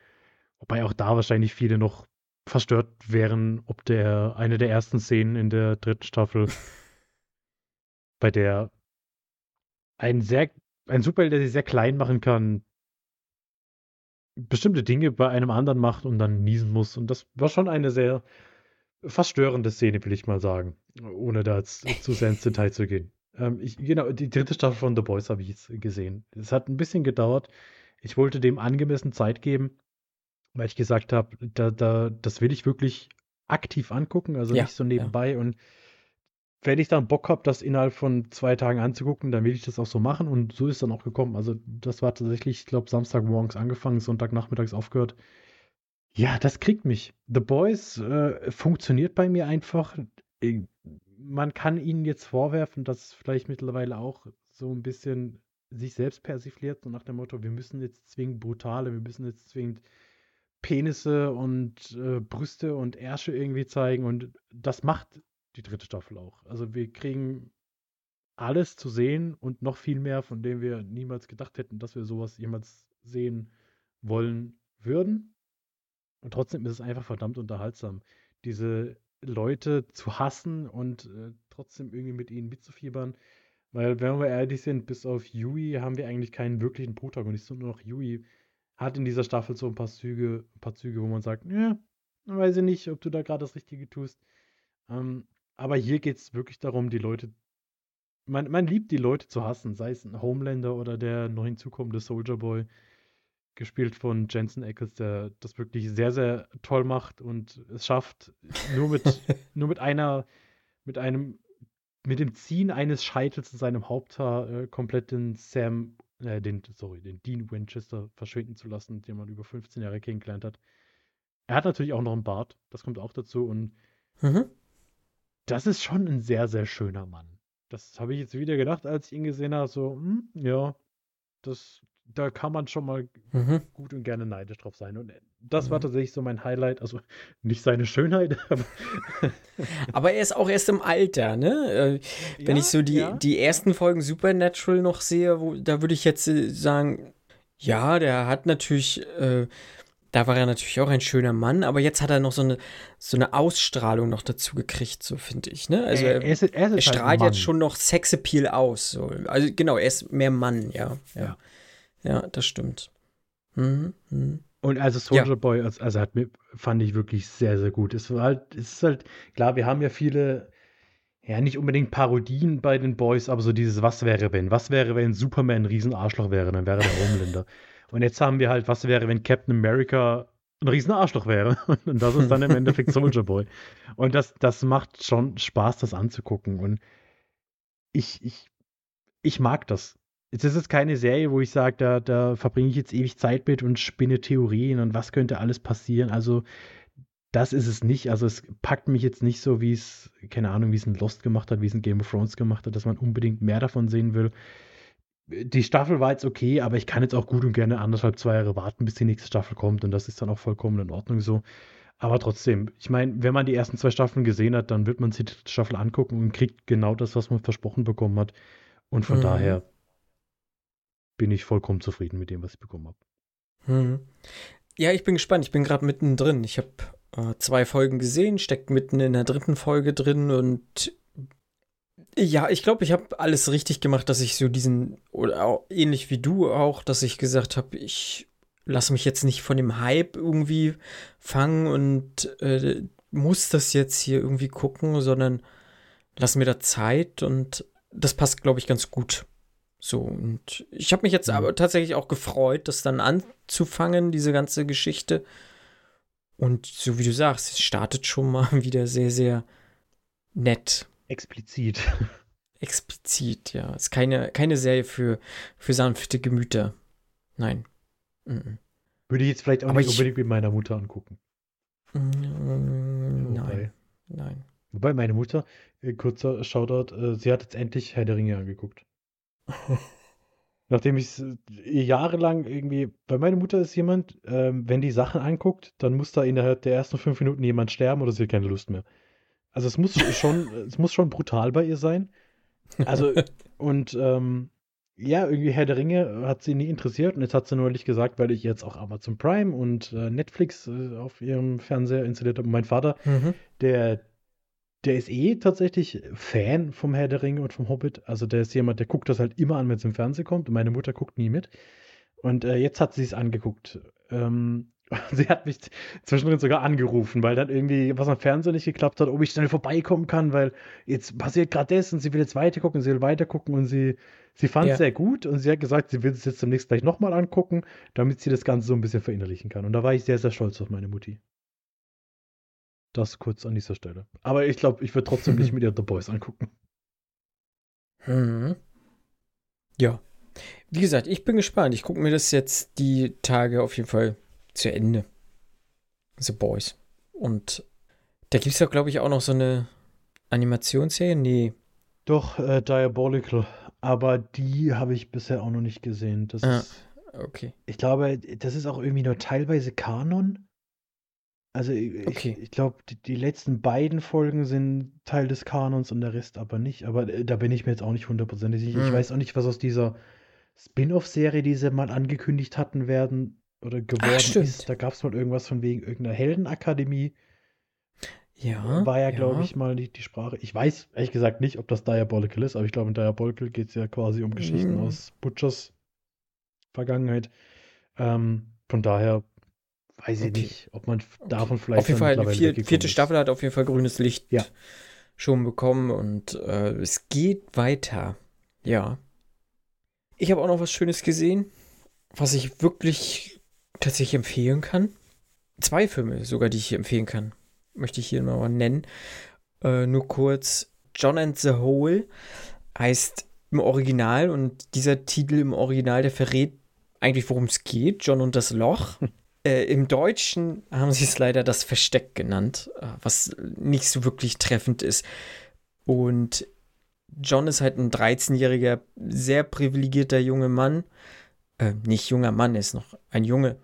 Wobei auch da wahrscheinlich viele noch verstört wären, ob der eine der ersten Szenen in der dritten Staffel, bei der ein sehr, ein Superheld, der sich sehr klein machen kann, bestimmte Dinge bei einem anderen macht und dann niesen muss. Und das war schon eine sehr verstörende Szene, will ich mal sagen, ohne da jetzt zu sehr ins Detail zu gehen. Ähm, ich, genau, die dritte Staffel von The Boys habe ich jetzt gesehen. Es hat ein bisschen gedauert. Ich wollte dem angemessen Zeit geben, weil ich gesagt habe, da, da, das will ich wirklich aktiv angucken, also ja, nicht so nebenbei. Ja. Und wenn ich dann Bock habe, das innerhalb von zwei Tagen anzugucken, dann will ich das auch so machen und so ist dann auch gekommen. Also das war tatsächlich, ich glaube, Samstagmorgens angefangen, Sonntagnachmittags aufgehört. Ja, das kriegt mich. The Boys äh, funktioniert bei mir einfach. Äh, man kann ihnen jetzt vorwerfen, dass es vielleicht mittlerweile auch so ein bisschen sich selbst persifliert, so nach dem Motto, wir müssen jetzt zwingend brutale, wir müssen jetzt zwingend Penisse und äh, Brüste und Ärsche irgendwie zeigen und das macht die dritte Staffel auch. Also wir kriegen alles zu sehen und noch viel mehr, von dem wir niemals gedacht hätten, dass wir sowas jemals sehen wollen würden. Und trotzdem ist es einfach verdammt unterhaltsam, diese Leute zu hassen und äh, trotzdem irgendwie mit ihnen mitzufiebern. Weil, wenn wir ehrlich sind, bis auf Yui haben wir eigentlich keinen wirklichen Protagonisten, nur noch Yui. hat in dieser Staffel so ein paar Züge, ein paar Züge, wo man sagt, ja, weiß ich nicht, ob du da gerade das Richtige tust. Ähm, aber hier geht es wirklich darum, die Leute. Man, man liebt die Leute zu hassen, sei es ein Homelander oder der neu hinzukommende Soldier Boy, gespielt von Jensen Ackles, der das wirklich sehr, sehr toll macht und es schafft, nur mit, nur mit einer, mit einem, mit dem Ziehen eines Scheitels in seinem Haupthaar äh, komplett den Sam, äh, den, sorry, den Dean Winchester verschwinden zu lassen, den man über 15 Jahre kennengelernt hat. Er hat natürlich auch noch einen Bart, das kommt auch dazu und mhm das ist schon ein sehr, sehr schöner Mann. Das habe ich jetzt wieder gedacht, als ich ihn gesehen habe. So, hm, ja, das, da kann man schon mal mhm. gut und gerne neidisch drauf sein. Und das mhm. war tatsächlich so mein Highlight. Also nicht seine Schönheit, aber. aber er ist auch erst im Alter, ne? Äh, wenn ja, ich so die, ja. die ersten Folgen Supernatural noch sehe, wo, da würde ich jetzt äh, sagen, ja, der hat natürlich. Äh, da war er natürlich auch ein schöner Mann, aber jetzt hat er noch so eine, so eine Ausstrahlung noch dazu gekriegt, so finde ich. Ne? Also er, er, ist, er, ist er halt strahlt halt jetzt schon noch Sexappeal aus. So. Also genau, er ist mehr Mann, ja. Ja, ja. das stimmt. Mhm, mhm. Und also Soldier ja. Boy, also, also hat fand ich wirklich sehr, sehr gut. Es war halt, es ist halt, klar, wir haben ja viele, ja, nicht unbedingt Parodien bei den Boys, aber so dieses Was wäre, wenn? Was wäre, wenn Superman ein Riesenarschloch wäre? Dann wäre der Homelander. Und jetzt haben wir halt, was wäre, wenn Captain America ein riesen Arschloch wäre. Und das ist dann im Endeffekt Soldier Boy. Und das, das macht schon Spaß, das anzugucken. Und ich, ich, ich mag das. Jetzt ist es keine Serie, wo ich sage, da, da verbringe ich jetzt ewig Zeit mit und spinne Theorien und was könnte alles passieren. Also, das ist es nicht. Also, es packt mich jetzt nicht so, wie es, keine Ahnung, wie es ein Lost gemacht hat, wie es ein Game of Thrones gemacht hat, dass man unbedingt mehr davon sehen will die Staffel war jetzt okay, aber ich kann jetzt auch gut und gerne anderthalb, zwei Jahre warten, bis die nächste Staffel kommt und das ist dann auch vollkommen in Ordnung so. Aber trotzdem, ich meine, wenn man die ersten zwei Staffeln gesehen hat, dann wird man sich die Staffel angucken und kriegt genau das, was man versprochen bekommen hat. Und von mhm. daher bin ich vollkommen zufrieden mit dem, was ich bekommen habe. Mhm. Ja, ich bin gespannt. Ich bin gerade mittendrin. Ich habe äh, zwei Folgen gesehen, steckt mitten in der dritten Folge drin und ja, ich glaube, ich habe alles richtig gemacht, dass ich so diesen, oder auch, ähnlich wie du auch, dass ich gesagt habe, ich lasse mich jetzt nicht von dem Hype irgendwie fangen und äh, muss das jetzt hier irgendwie gucken, sondern lass mir da Zeit und das passt, glaube ich, ganz gut. So, und ich habe mich jetzt mhm. aber tatsächlich auch gefreut, das dann anzufangen, diese ganze Geschichte. Und so wie du sagst, es startet schon mal wieder sehr, sehr nett Explizit. Explizit, ja. Ist keine, keine Serie für, für sanfte Gemüter. Nein. Mhm. Würde ich jetzt vielleicht auch Aber nicht ich, unbedingt mit meiner Mutter angucken. Mm, nein. Nein. Wobei meine Mutter, äh, kurzer Shoutout, äh, sie hat jetzt endlich Herr der Ringe angeguckt. Nachdem ich äh, jahrelang irgendwie, bei meiner Mutter ist jemand, ähm, wenn die Sachen anguckt, dann muss da innerhalb der ersten fünf Minuten jemand sterben oder sie hat keine Lust mehr. Also es muss schon, es muss schon brutal bei ihr sein. Also, und ähm, ja, irgendwie Herr der Ringe hat sie nie interessiert und jetzt hat sie neulich gesagt, weil ich jetzt auch Amazon Prime und äh, Netflix äh, auf ihrem Fernseher installiert habe. Mein Vater, mhm. der, der ist eh tatsächlich Fan vom Herr der Ringe und vom Hobbit. Also der ist jemand, der guckt das halt immer an, wenn es im Fernsehen kommt und meine Mutter guckt nie mit. Und äh, jetzt hat sie es angeguckt. Ähm, Sie hat mich zwischendrin sogar angerufen, weil dann irgendwie was am Fernseher nicht geklappt hat, ob ich schnell vorbeikommen kann, weil jetzt passiert gerade das und sie will jetzt weitergucken, sie will weitergucken und sie, sie fand es ja. sehr gut und sie hat gesagt, sie will es jetzt demnächst gleich nochmal angucken, damit sie das Ganze so ein bisschen verinnerlichen kann. Und da war ich sehr, sehr stolz auf meine Mutti. Das kurz an dieser Stelle. Aber ich glaube, ich würde trotzdem nicht mit ihr The Boys angucken. Mhm. Ja. Wie gesagt, ich bin gespannt. Ich gucke mir das jetzt die Tage auf jeden Fall zu Ende. The Boys. Und da gibt es ja, glaube ich, auch noch so eine Animationsserie. Nee. Doch, äh, Diabolical. Aber die habe ich bisher auch noch nicht gesehen. Das ah, ist, okay. Ich glaube, das ist auch irgendwie nur teilweise Kanon. Also ich, okay. ich glaube, die, die, letzten beiden Folgen sind Teil des Kanons und der Rest aber nicht. Aber äh, da bin ich mir jetzt auch nicht hundertprozentig sicher. Mhm. Ich weiß auch nicht, was aus dieser Spin-off-Serie, die sie mal angekündigt hatten, werden oder geworden Ach, ist. Da gab es mal irgendwas von wegen irgendeiner Heldenakademie. Ja. War ja, ja. glaube ich, mal die, die Sprache. Ich weiß ehrlich gesagt nicht, ob das Diabolical ist, aber ich glaube, in Diabolical geht es ja quasi um Geschichten mm. aus Butchers Vergangenheit. Ähm, von daher weiß ich okay. nicht, ob man okay. davon vielleicht. Auf jeden Fall, die vier, vierte Staffel hat auf jeden Fall grünes Licht ja. schon bekommen und äh, es geht weiter. Ja. Ich habe auch noch was Schönes gesehen, was ich wirklich tatsächlich empfehlen kann. Zwei Filme sogar, die ich hier empfehlen kann. Möchte ich hier mal nennen. Äh, nur kurz. John and the Hole heißt im Original und dieser Titel im Original, der verrät eigentlich, worum es geht. John und das Loch. Äh, Im Deutschen haben sie es leider das Versteck genannt, äh, was nicht so wirklich treffend ist. Und John ist halt ein 13-jähriger, sehr privilegierter junger Mann. Äh, nicht junger Mann, er ist noch ein Junge.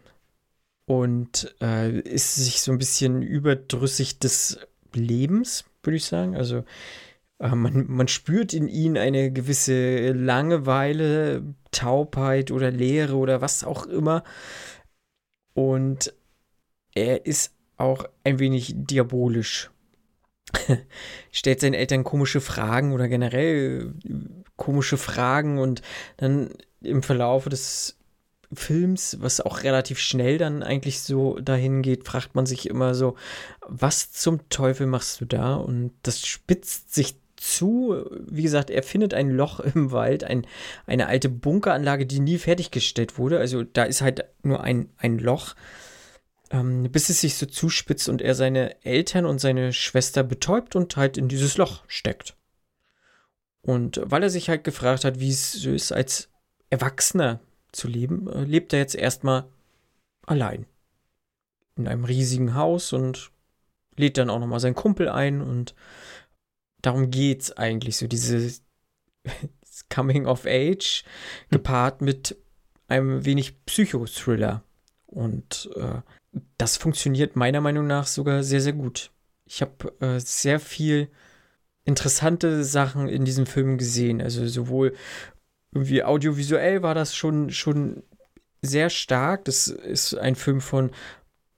Und äh, ist sich so ein bisschen überdrüssig des Lebens, würde ich sagen. Also äh, man, man spürt in ihm eine gewisse Langeweile, Taubheit oder Leere oder was auch immer. Und er ist auch ein wenig diabolisch. Stellt seinen Eltern komische Fragen oder generell komische Fragen und dann im Verlauf des Films, was auch relativ schnell dann eigentlich so dahin geht, fragt man sich immer so, was zum Teufel machst du da? Und das spitzt sich zu. Wie gesagt, er findet ein Loch im Wald, ein, eine alte Bunkeranlage, die nie fertiggestellt wurde. Also da ist halt nur ein, ein Loch, ähm, bis es sich so zuspitzt und er seine Eltern und seine Schwester betäubt und halt in dieses Loch steckt. Und weil er sich halt gefragt hat, wie es so ist, als Erwachsener zu leben, äh, lebt er jetzt erstmal allein. In einem riesigen Haus und lädt dann auch nochmal seinen Kumpel ein und darum geht's eigentlich, so diese Coming of Age gepaart mit einem wenig Psychothriller. Und äh, das funktioniert meiner Meinung nach sogar sehr, sehr gut. Ich habe äh, sehr viel interessante Sachen in diesem Film gesehen. Also sowohl irgendwie audiovisuell war das schon, schon sehr stark. Das ist ein Film von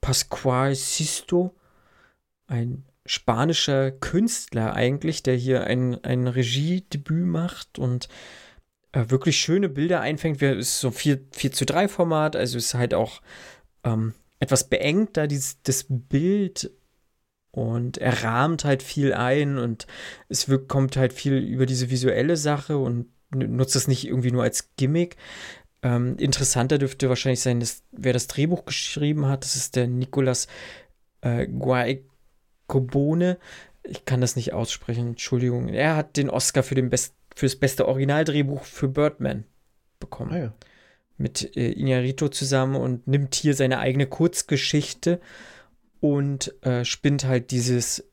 Pascual Sisto, ein spanischer Künstler eigentlich, der hier ein, ein Regiedebüt macht und äh, wirklich schöne Bilder einfängt. Es ist so 4, 4 zu 3 Format, also ist halt auch ähm, etwas beengt da, dieses, das Bild und er rahmt halt viel ein und es kommt halt viel über diese visuelle Sache und nutzt das nicht irgendwie nur als Gimmick. Ähm, interessanter dürfte wahrscheinlich sein, dass, wer das Drehbuch geschrieben hat. Das ist der Nicolas äh, Guaicobone. Ich kann das nicht aussprechen, Entschuldigung. Er hat den Oscar für, den Best, für das beste Originaldrehbuch für Birdman bekommen. Ah, ja. Mit äh, Iñárritu zusammen und nimmt hier seine eigene Kurzgeschichte und äh, spinnt halt dieses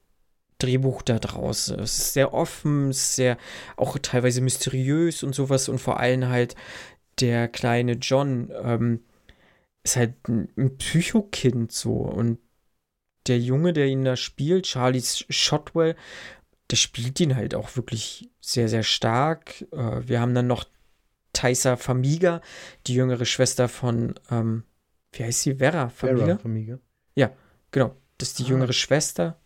Drehbuch da draus. Es ist sehr offen, sehr auch teilweise mysteriös und sowas und vor allem halt der kleine John ähm, ist halt ein, Psychokind so und der Junge, der ihn da spielt, Charlie Shotwell, der spielt ihn halt auch wirklich sehr, sehr stark. Äh, wir haben dann noch Taisa Famiga, die jüngere Schwester von, ähm, wie heißt sie? Vera Famiga? Vera Famiga. Ja, genau. Das ist die ah. jüngere Schwester.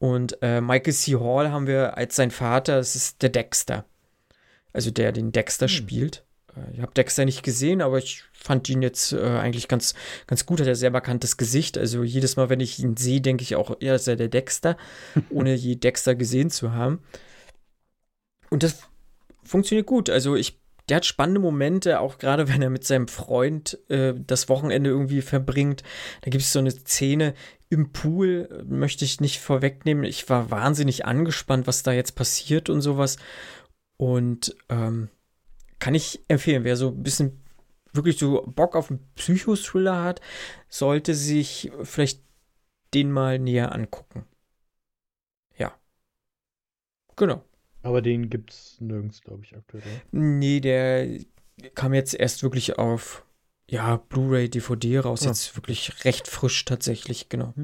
Und äh, Michael C. Hall haben wir als sein Vater, das ist der Dexter. Also der den Dexter hm. spielt. Äh, ich habe Dexter nicht gesehen, aber ich fand ihn jetzt äh, eigentlich ganz, ganz gut. Hat er sehr markantes Gesicht. Also jedes Mal, wenn ich ihn sehe, denke ich auch, ja, ist er der Dexter, ohne je Dexter gesehen zu haben. Und das funktioniert gut. Also ich der hat spannende Momente, auch gerade wenn er mit seinem Freund äh, das Wochenende irgendwie verbringt. Da gibt es so eine Szene im Pool, möchte ich nicht vorwegnehmen. Ich war wahnsinnig angespannt, was da jetzt passiert und sowas. Und ähm, kann ich empfehlen, wer so ein bisschen wirklich so Bock auf einen Psychothriller hat, sollte sich vielleicht den mal näher angucken. Ja. Genau. Aber den gibt es nirgends, glaube ich, aktuell. Nee, der kam jetzt erst wirklich auf ja, Blu-ray, DVD raus, ja. jetzt wirklich recht frisch tatsächlich, genau.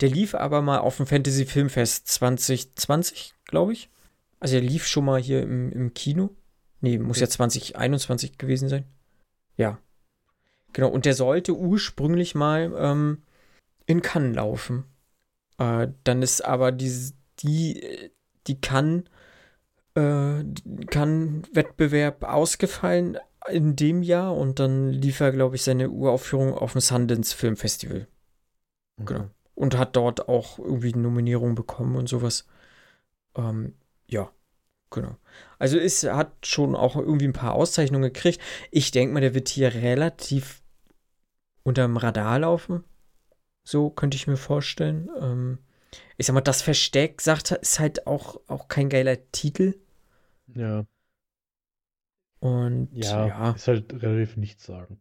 Der lief aber mal auf dem Fantasy Filmfest 2020, glaube ich. Also er lief schon mal hier im, im Kino. Nee, muss okay. ja 2021 gewesen sein. Ja. Genau, und der sollte ursprünglich mal ähm, in Cannes laufen. Äh, dann ist aber die, die, die Cannes äh, kann Wettbewerb ausgefallen, in dem Jahr und dann lief er, glaube ich, seine Uraufführung auf dem Sundance Film Festival. Mhm. Genau. Und hat dort auch irgendwie eine Nominierung bekommen und sowas. Ähm, ja, genau. Also es hat schon auch irgendwie ein paar Auszeichnungen gekriegt. Ich denke mal, der wird hier relativ unterm Radar laufen. So könnte ich mir vorstellen. Ähm, ich sag mal, das Versteck sagt, ist halt auch, auch kein geiler Titel. Ja. Und ja, ja. ist halt relativ nichts sagen.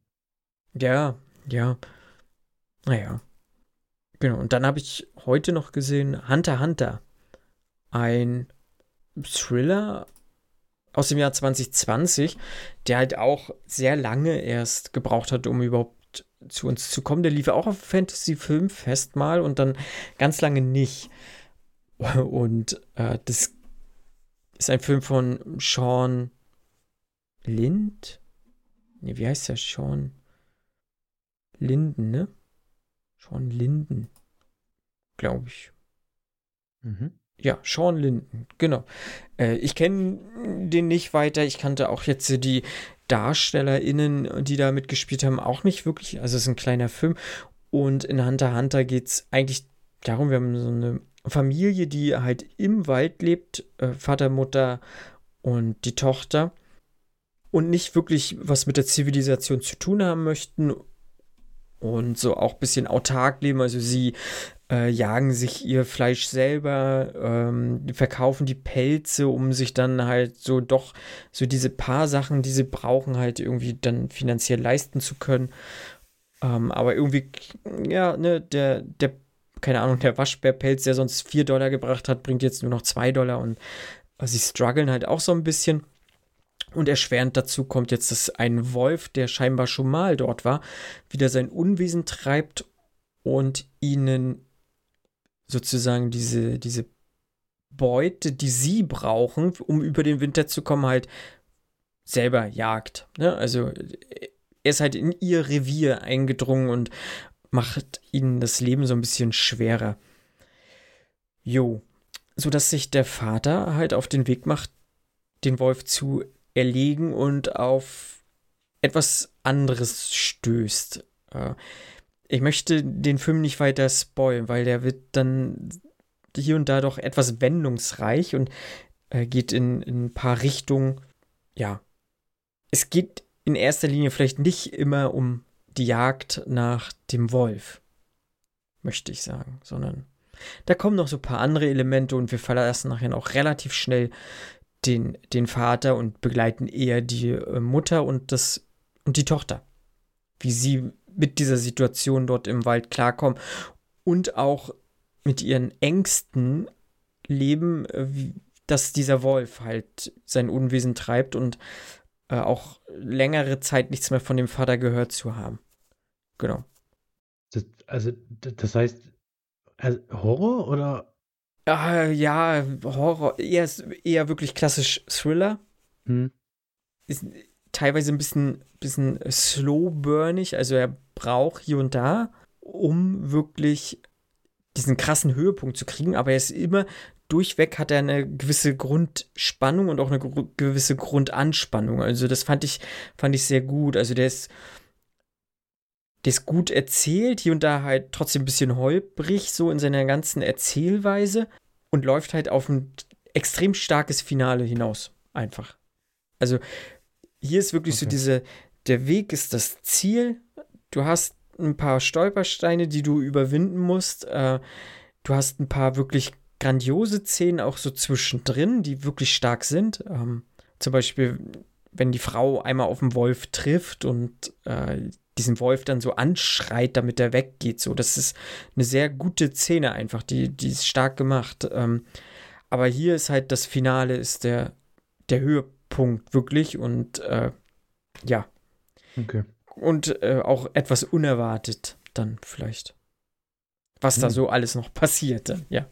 Ja, ja. Naja. Genau. Und dann habe ich heute noch gesehen Hunter Hunter. Ein Thriller aus dem Jahr 2020, der halt auch sehr lange erst gebraucht hat, um überhaupt zu uns zu kommen. Der lief auch auf Fantasy Filmfest mal und dann ganz lange nicht. Und äh, das ist ein Film von Sean Lind? Ne, wie heißt der? Sean Linden, ne? Sean Linden. Glaube ich. Mhm. Ja, Sean Linden, genau. Äh, ich kenne den nicht weiter. Ich kannte auch jetzt die DarstellerInnen, die da mitgespielt haben, auch nicht wirklich. Also es ist ein kleiner Film. Und in Hunter Hunter geht es eigentlich darum, wir haben so eine Familie, die halt im Wald lebt, äh, Vater, Mutter und die Tochter und nicht wirklich was mit der Zivilisation zu tun haben möchten und so auch ein bisschen autark leben. Also sie äh, jagen sich ihr Fleisch selber, ähm, verkaufen die Pelze, um sich dann halt so doch so diese paar Sachen, die sie brauchen, halt irgendwie dann finanziell leisten zu können. Ähm, aber irgendwie, ja, ne, der, der, keine Ahnung, der Waschbärpelz, der sonst 4 Dollar gebracht hat, bringt jetzt nur noch 2 Dollar und äh, sie strugglen halt auch so ein bisschen. Und erschwerend dazu kommt jetzt, dass ein Wolf, der scheinbar schon mal dort war, wieder sein Unwesen treibt und ihnen sozusagen diese, diese Beute, die sie brauchen, um über den Winter zu kommen, halt selber jagt. Ne? Also er ist halt in ihr Revier eingedrungen und macht ihnen das Leben so ein bisschen schwerer. Jo. So dass sich der Vater halt auf den Weg macht, den Wolf zu erlegen und auf etwas anderes stößt. Äh, ich möchte den Film nicht weiter spoilen, weil der wird dann hier und da doch etwas wendungsreich und äh, geht in, in ein paar Richtungen. Ja, es geht in erster Linie vielleicht nicht immer um die Jagd nach dem Wolf, möchte ich sagen, sondern da kommen noch so ein paar andere Elemente und wir verlassen nachher auch relativ schnell den, den Vater und begleiten eher die äh, Mutter und, das, und die Tochter. Wie sie mit dieser Situation dort im Wald klarkommen und auch mit ihren Ängsten leben, äh, dass dieser Wolf halt sein Unwesen treibt und äh, auch längere Zeit nichts mehr von dem Vater gehört zu haben. Genau. Das, also, das heißt, also Horror oder äh, ja, Horror, eher, eher wirklich klassisch Thriller. Hm. Ist teilweise ein bisschen, bisschen slow-burnig, also er braucht hier und da, um wirklich diesen krassen Höhepunkt zu kriegen, aber er ist immer durchweg hat er eine gewisse Grundspannung und auch eine gewisse Grundanspannung. Also das fand ich, fand ich sehr gut. Also der ist, der ist gut erzählt, hier und da halt trotzdem ein bisschen holprig, so in seiner ganzen Erzählweise und läuft halt auf ein extrem starkes Finale hinaus. Einfach. Also, hier ist wirklich okay. so diese, der Weg ist das Ziel. Du hast ein paar Stolpersteine, die du überwinden musst. Äh, du hast ein paar wirklich grandiose Szenen auch so zwischendrin, die wirklich stark sind. Ähm, zum Beispiel, wenn die Frau einmal auf den Wolf trifft und äh, diesen Wolf dann so anschreit, damit er weggeht. So, das ist eine sehr gute Szene einfach, die, die ist stark gemacht. Ähm, aber hier ist halt das Finale, ist der, der Höhepunkt wirklich und äh, ja. Okay. Und äh, auch etwas unerwartet dann vielleicht. Was hm. da so alles noch passiert dann, ja.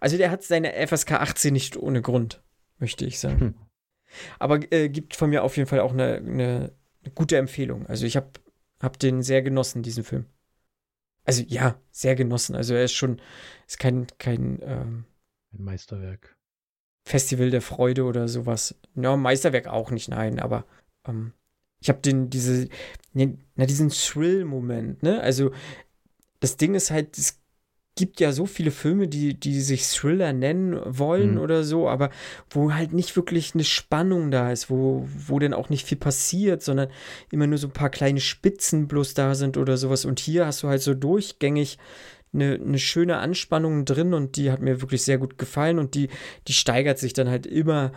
Also der hat seine FSK 18 nicht ohne Grund, möchte ich sagen. Hm. Aber äh, gibt von mir auf jeden Fall auch eine, eine, eine gute Empfehlung. Also ich habe hab den sehr genossen, diesen Film. Also ja, sehr genossen. Also er ist schon, ist kein, kein ähm, ein Meisterwerk. Festival der Freude oder sowas. Ja, Meisterwerk auch nicht, nein, aber ähm, Ich habe den, diese, na, diesen Thrill-Moment, ne? Also, das Ding ist halt, es gibt ja so viele Filme, die, die sich Thriller nennen wollen mhm. oder so, aber wo halt nicht wirklich eine Spannung da ist, wo, wo denn auch nicht viel passiert, sondern immer nur so ein paar kleine Spitzen bloß da sind oder sowas. Und hier hast du halt so durchgängig eine, eine schöne Anspannung drin und die hat mir wirklich sehr gut gefallen und die, die steigert sich dann halt immer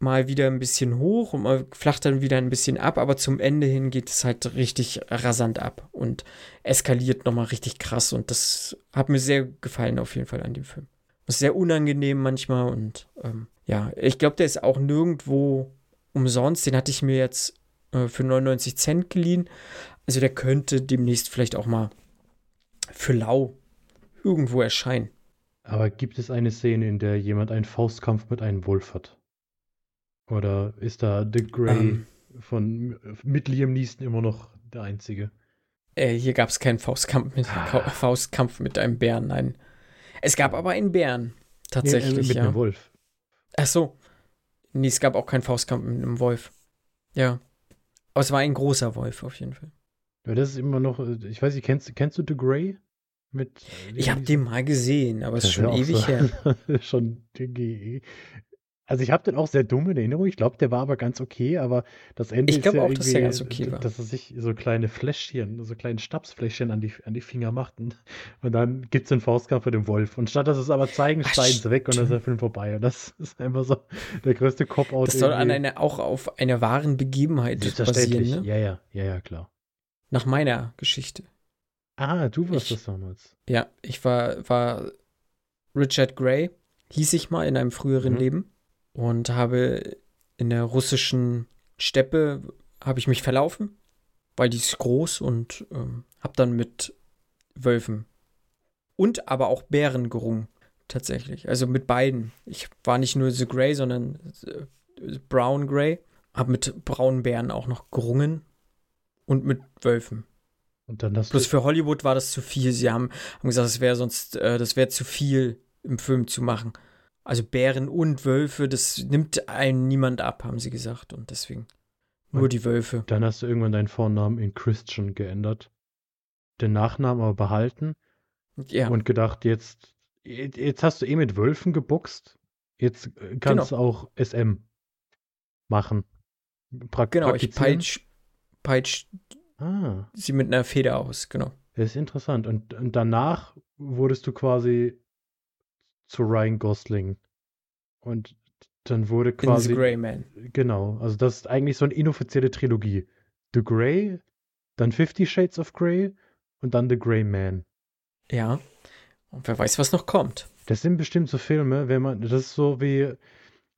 mal wieder ein bisschen hoch und mal flacht dann wieder ein bisschen ab, aber zum Ende hin geht es halt richtig rasant ab und eskaliert nochmal richtig krass und das hat mir sehr gefallen auf jeden Fall an dem Film. ist sehr unangenehm manchmal und ähm, ja, ich glaube, der ist auch nirgendwo umsonst. Den hatte ich mir jetzt äh, für 99 Cent geliehen. Also der könnte demnächst vielleicht auch mal für lau irgendwo erscheinen. Aber gibt es eine Szene, in der jemand einen Faustkampf mit einem Wolf hat? Oder ist da The Grey ähm, von mit Liam Neeson immer noch der einzige? Äh, hier gab es keinen Faustkampf mit, ah. Faustkampf mit einem Bären, nein. Es gab aber einen Bären, tatsächlich. Nee, mit ja. einem Wolf. Ach so. Nee, es gab auch keinen Faustkampf mit einem Wolf. Ja. Aber es war ein großer Wolf auf jeden Fall. Ja, das ist immer noch, ich weiß nicht, kennst, kennst du The Grey? Mit, ich habe den mal gesehen, aber es ist schon ewig so, her. schon also ich habe den auch sehr dumm in Erinnerung. Ich glaube, der war aber ganz okay, aber das Ende ich ist ja auch, dass der ganz okay war. dass er sich so kleine Fläschchen, so kleine Stabsfläschchen an die, an die Finger macht und, und dann gibt es den Faustkampf für den Wolf. Und statt dass es aber zeigen, schneiden sie weg und dann ist der Film vorbei. Und das ist einfach so der größte Cop-Out. Das soll an eine, auch auf einer wahren Begebenheit basieren, ne? Ja, ja, ja, ja, klar. Nach meiner Geschichte. Ah, du warst ich, das damals. Ja, ich war, war Richard Gray, hieß ich mal in einem früheren mhm. Leben und habe in der russischen Steppe habe ich mich verlaufen, weil die ist groß und ähm, habe dann mit Wölfen und aber auch Bären gerungen tatsächlich. Also mit beiden. Ich war nicht nur The Grey, sondern äh, Brown Grey. Habe mit braunen Bären auch noch gerungen und mit Wölfen. Und dann hast Plus für Hollywood war das zu viel. Sie haben, haben gesagt, das wäre sonst, äh, das wäre zu viel im Film zu machen. Also Bären und Wölfe, das nimmt einem niemand ab, haben sie gesagt. Und deswegen nur und die Wölfe. Dann hast du irgendwann deinen Vornamen in Christian geändert. Den Nachnamen aber behalten. Ja. Und gedacht, jetzt, jetzt hast du eh mit Wölfen gebuchst. Jetzt äh, kannst genau. du auch SM machen. Pra genau, ich peitsch, peitsch ah. sie mit einer Feder aus, genau. Das ist interessant. Und, und danach wurdest du quasi zu Ryan Gosling. Und dann wurde quasi. In The Grey Man. Genau. Also, das ist eigentlich so eine inoffizielle Trilogie. The Grey, dann Fifty Shades of Grey und dann The Grey Man. Ja. Und wer weiß, was noch kommt. Das sind bestimmt so Filme, wenn man. Das ist so wie.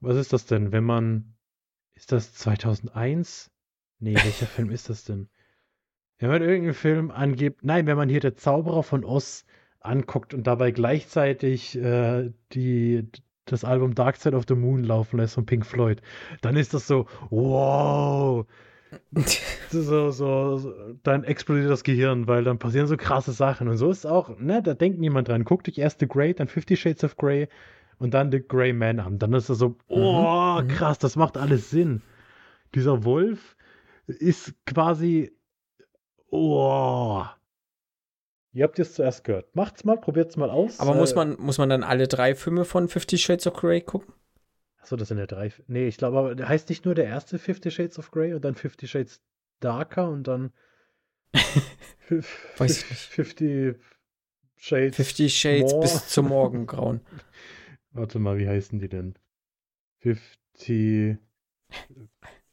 Was ist das denn? Wenn man. Ist das 2001? Nee, welcher Film ist das denn? Wenn man irgendeinen Film angibt. Nein, wenn man hier der Zauberer von Oz anguckt und dabei gleichzeitig äh, die, das Album Dark Side of the Moon laufen lässt von Pink Floyd, dann ist das so, wow. so, so, so, dann explodiert das Gehirn, weil dann passieren so krasse Sachen. Und so ist es auch, ne, da denkt niemand dran. Guckt euch erst The Grey, dann Fifty Shades of Grey und dann The Grey Man an. Dann ist das so, oh, mhm. krass, das macht alles Sinn. Dieser Wolf ist quasi, oh, Ihr habt es zuerst gehört. Macht's mal, probiert's mal aus. Aber äh, muss, man, muss man dann alle drei Filme von Fifty Shades of Grey gucken? Achso, das sind ja drei. Nee, ich glaube, aber heißt nicht nur der erste Fifty Shades of Grey und dann Fifty Shades Darker und dann. Weiß ich nicht. 50 Shades. 50 Shades more. bis zum Morgengrauen. Warte mal, wie heißen die denn? 50.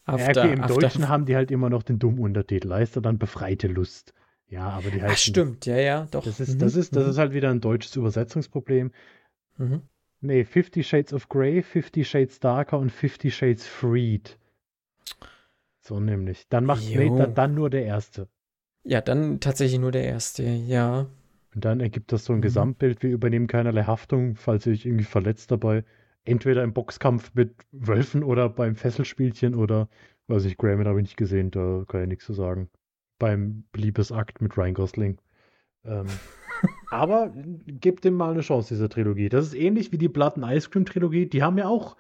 After, ja, okay, Im after. Deutschen haben die halt immer noch den dummen Untertitel. Heißt er dann befreite Lust. Ja, aber die heißen. Ach, stimmt, ja, ja, doch. Das ist, mhm. das ist, das mhm. ist halt wieder ein deutsches Übersetzungsproblem. Mhm. Nee, Fifty Shades of Grey, Fifty Shades Darker und Fifty Shades Freed. So nämlich. Dann macht nee, dann, dann, nur der erste. Ja, dann tatsächlich nur der erste, ja. Und dann ergibt das so ein mhm. Gesamtbild. Wir übernehmen keinerlei Haftung, falls ihr euch irgendwie verletzt dabei. Entweder im Boxkampf mit Wölfen oder beim Fesselspielchen oder, weiß ich, Graham habe ich nicht gesehen, da kann ich nichts zu sagen beim Liebesakt mit Ryan Gosling. Ähm, aber gebt dem mal eine Chance, dieser Trilogie. Das ist ähnlich wie die Blood and Ice Cream Trilogie. Die haben ja auch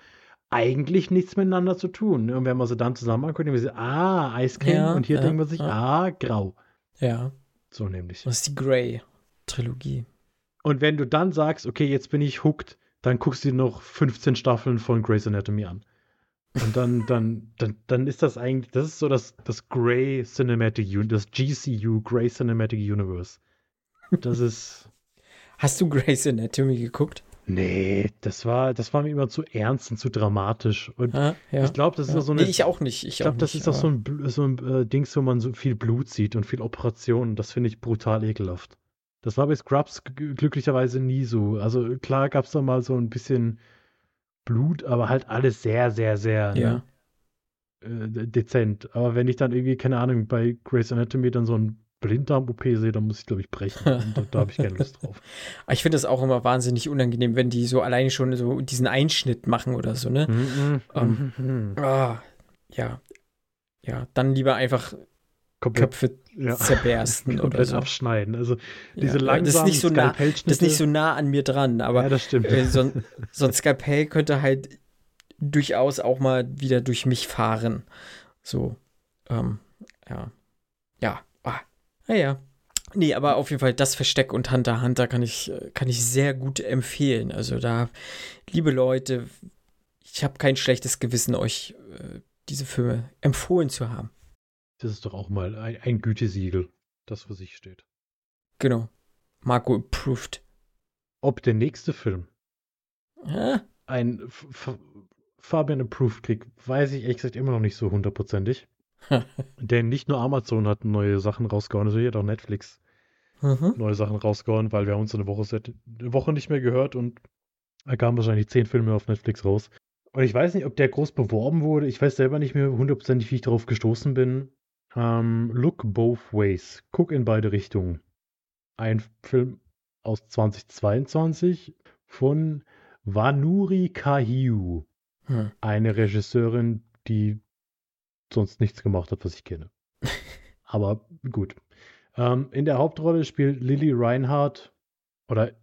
eigentlich nichts miteinander zu tun. Und wenn man sie dann zusammen anguckt, dann sie, ah, Eiscreme. Ja, und hier ja, denkt man sich, ja. ah, grau. Ja. So nämlich. Das ist die Grey-Trilogie. Und wenn du dann sagst, okay, jetzt bin ich hooked, dann guckst du dir noch 15 Staffeln von Grey's Anatomy an. Und dann, dann, dann, dann ist das eigentlich, das ist so das, das Grey Cinematic Universe, das GCU, Grey Cinematic Universe. Das ist. Hast du Grey's Anatomy geguckt? Nee, das war, das war mir immer zu ernst und zu dramatisch. Und ah, ja, ich glaube, das ist ja. so eine. Nee, ich auch nicht. Ich, ich glaube, das ist doch so ein, so ein äh, Dings, wo man so viel Blut sieht und viel Operationen. Das finde ich brutal ekelhaft. Das war bei Scrubs glücklicherweise nie so. Also klar gab es da mal so ein bisschen Blut, aber halt alles sehr, sehr, sehr ja. ne, äh, dezent. Aber wenn ich dann irgendwie, keine Ahnung, bei Grey's Anatomy dann so ein Blinddarm-OP sehe, dann muss ich, glaube ich, brechen. da, da habe ich keine Lust drauf. ich finde das auch immer wahnsinnig unangenehm, wenn die so alleine schon so diesen Einschnitt machen oder so, ne? Mm -mm. Um, oh, ja. Ja, dann lieber einfach komplett, Köpfe ja. zerbersten komplett oder so. abschneiden. Also diese ja, langsamen das ist, nicht so nah, das ist nicht so nah an mir dran, aber ja, das stimmt. Äh, so, so ein Skalpell könnte halt durchaus auch mal wieder durch mich fahren. So, ähm, ja. Ja, ah, naja. Nee, aber auf jeden Fall das Versteck und Hunter Hunter kann ich, kann ich sehr gut empfehlen. Also da, liebe Leute, ich habe kein schlechtes Gewissen, euch äh, diese Filme empfohlen zu haben. Das ist doch auch mal ein, ein Gütesiegel, das für sich steht. Genau. Marco approved. Ob der nächste Film Hä? ein F Fabian approved kriegt, weiß ich ehrlich gesagt immer noch nicht so hundertprozentig. Denn nicht nur Amazon hat neue Sachen rausgehauen, also hier hat auch Netflix mhm. neue Sachen rausgehauen, weil wir haben uns eine Woche, eine Woche nicht mehr gehört und da kamen wahrscheinlich zehn Filme auf Netflix raus. Und ich weiß nicht, ob der groß beworben wurde. Ich weiß selber nicht mehr hundertprozentig, wie ich darauf gestoßen bin. Ähm, Look Both Ways. Guck in beide Richtungen. Ein Film aus 2022 von Vanuri Kahiu. Hm. Eine Regisseurin, die sonst nichts gemacht hat, was ich kenne. Aber gut. Ähm, in der Hauptrolle spielt Lily Reinhardt oder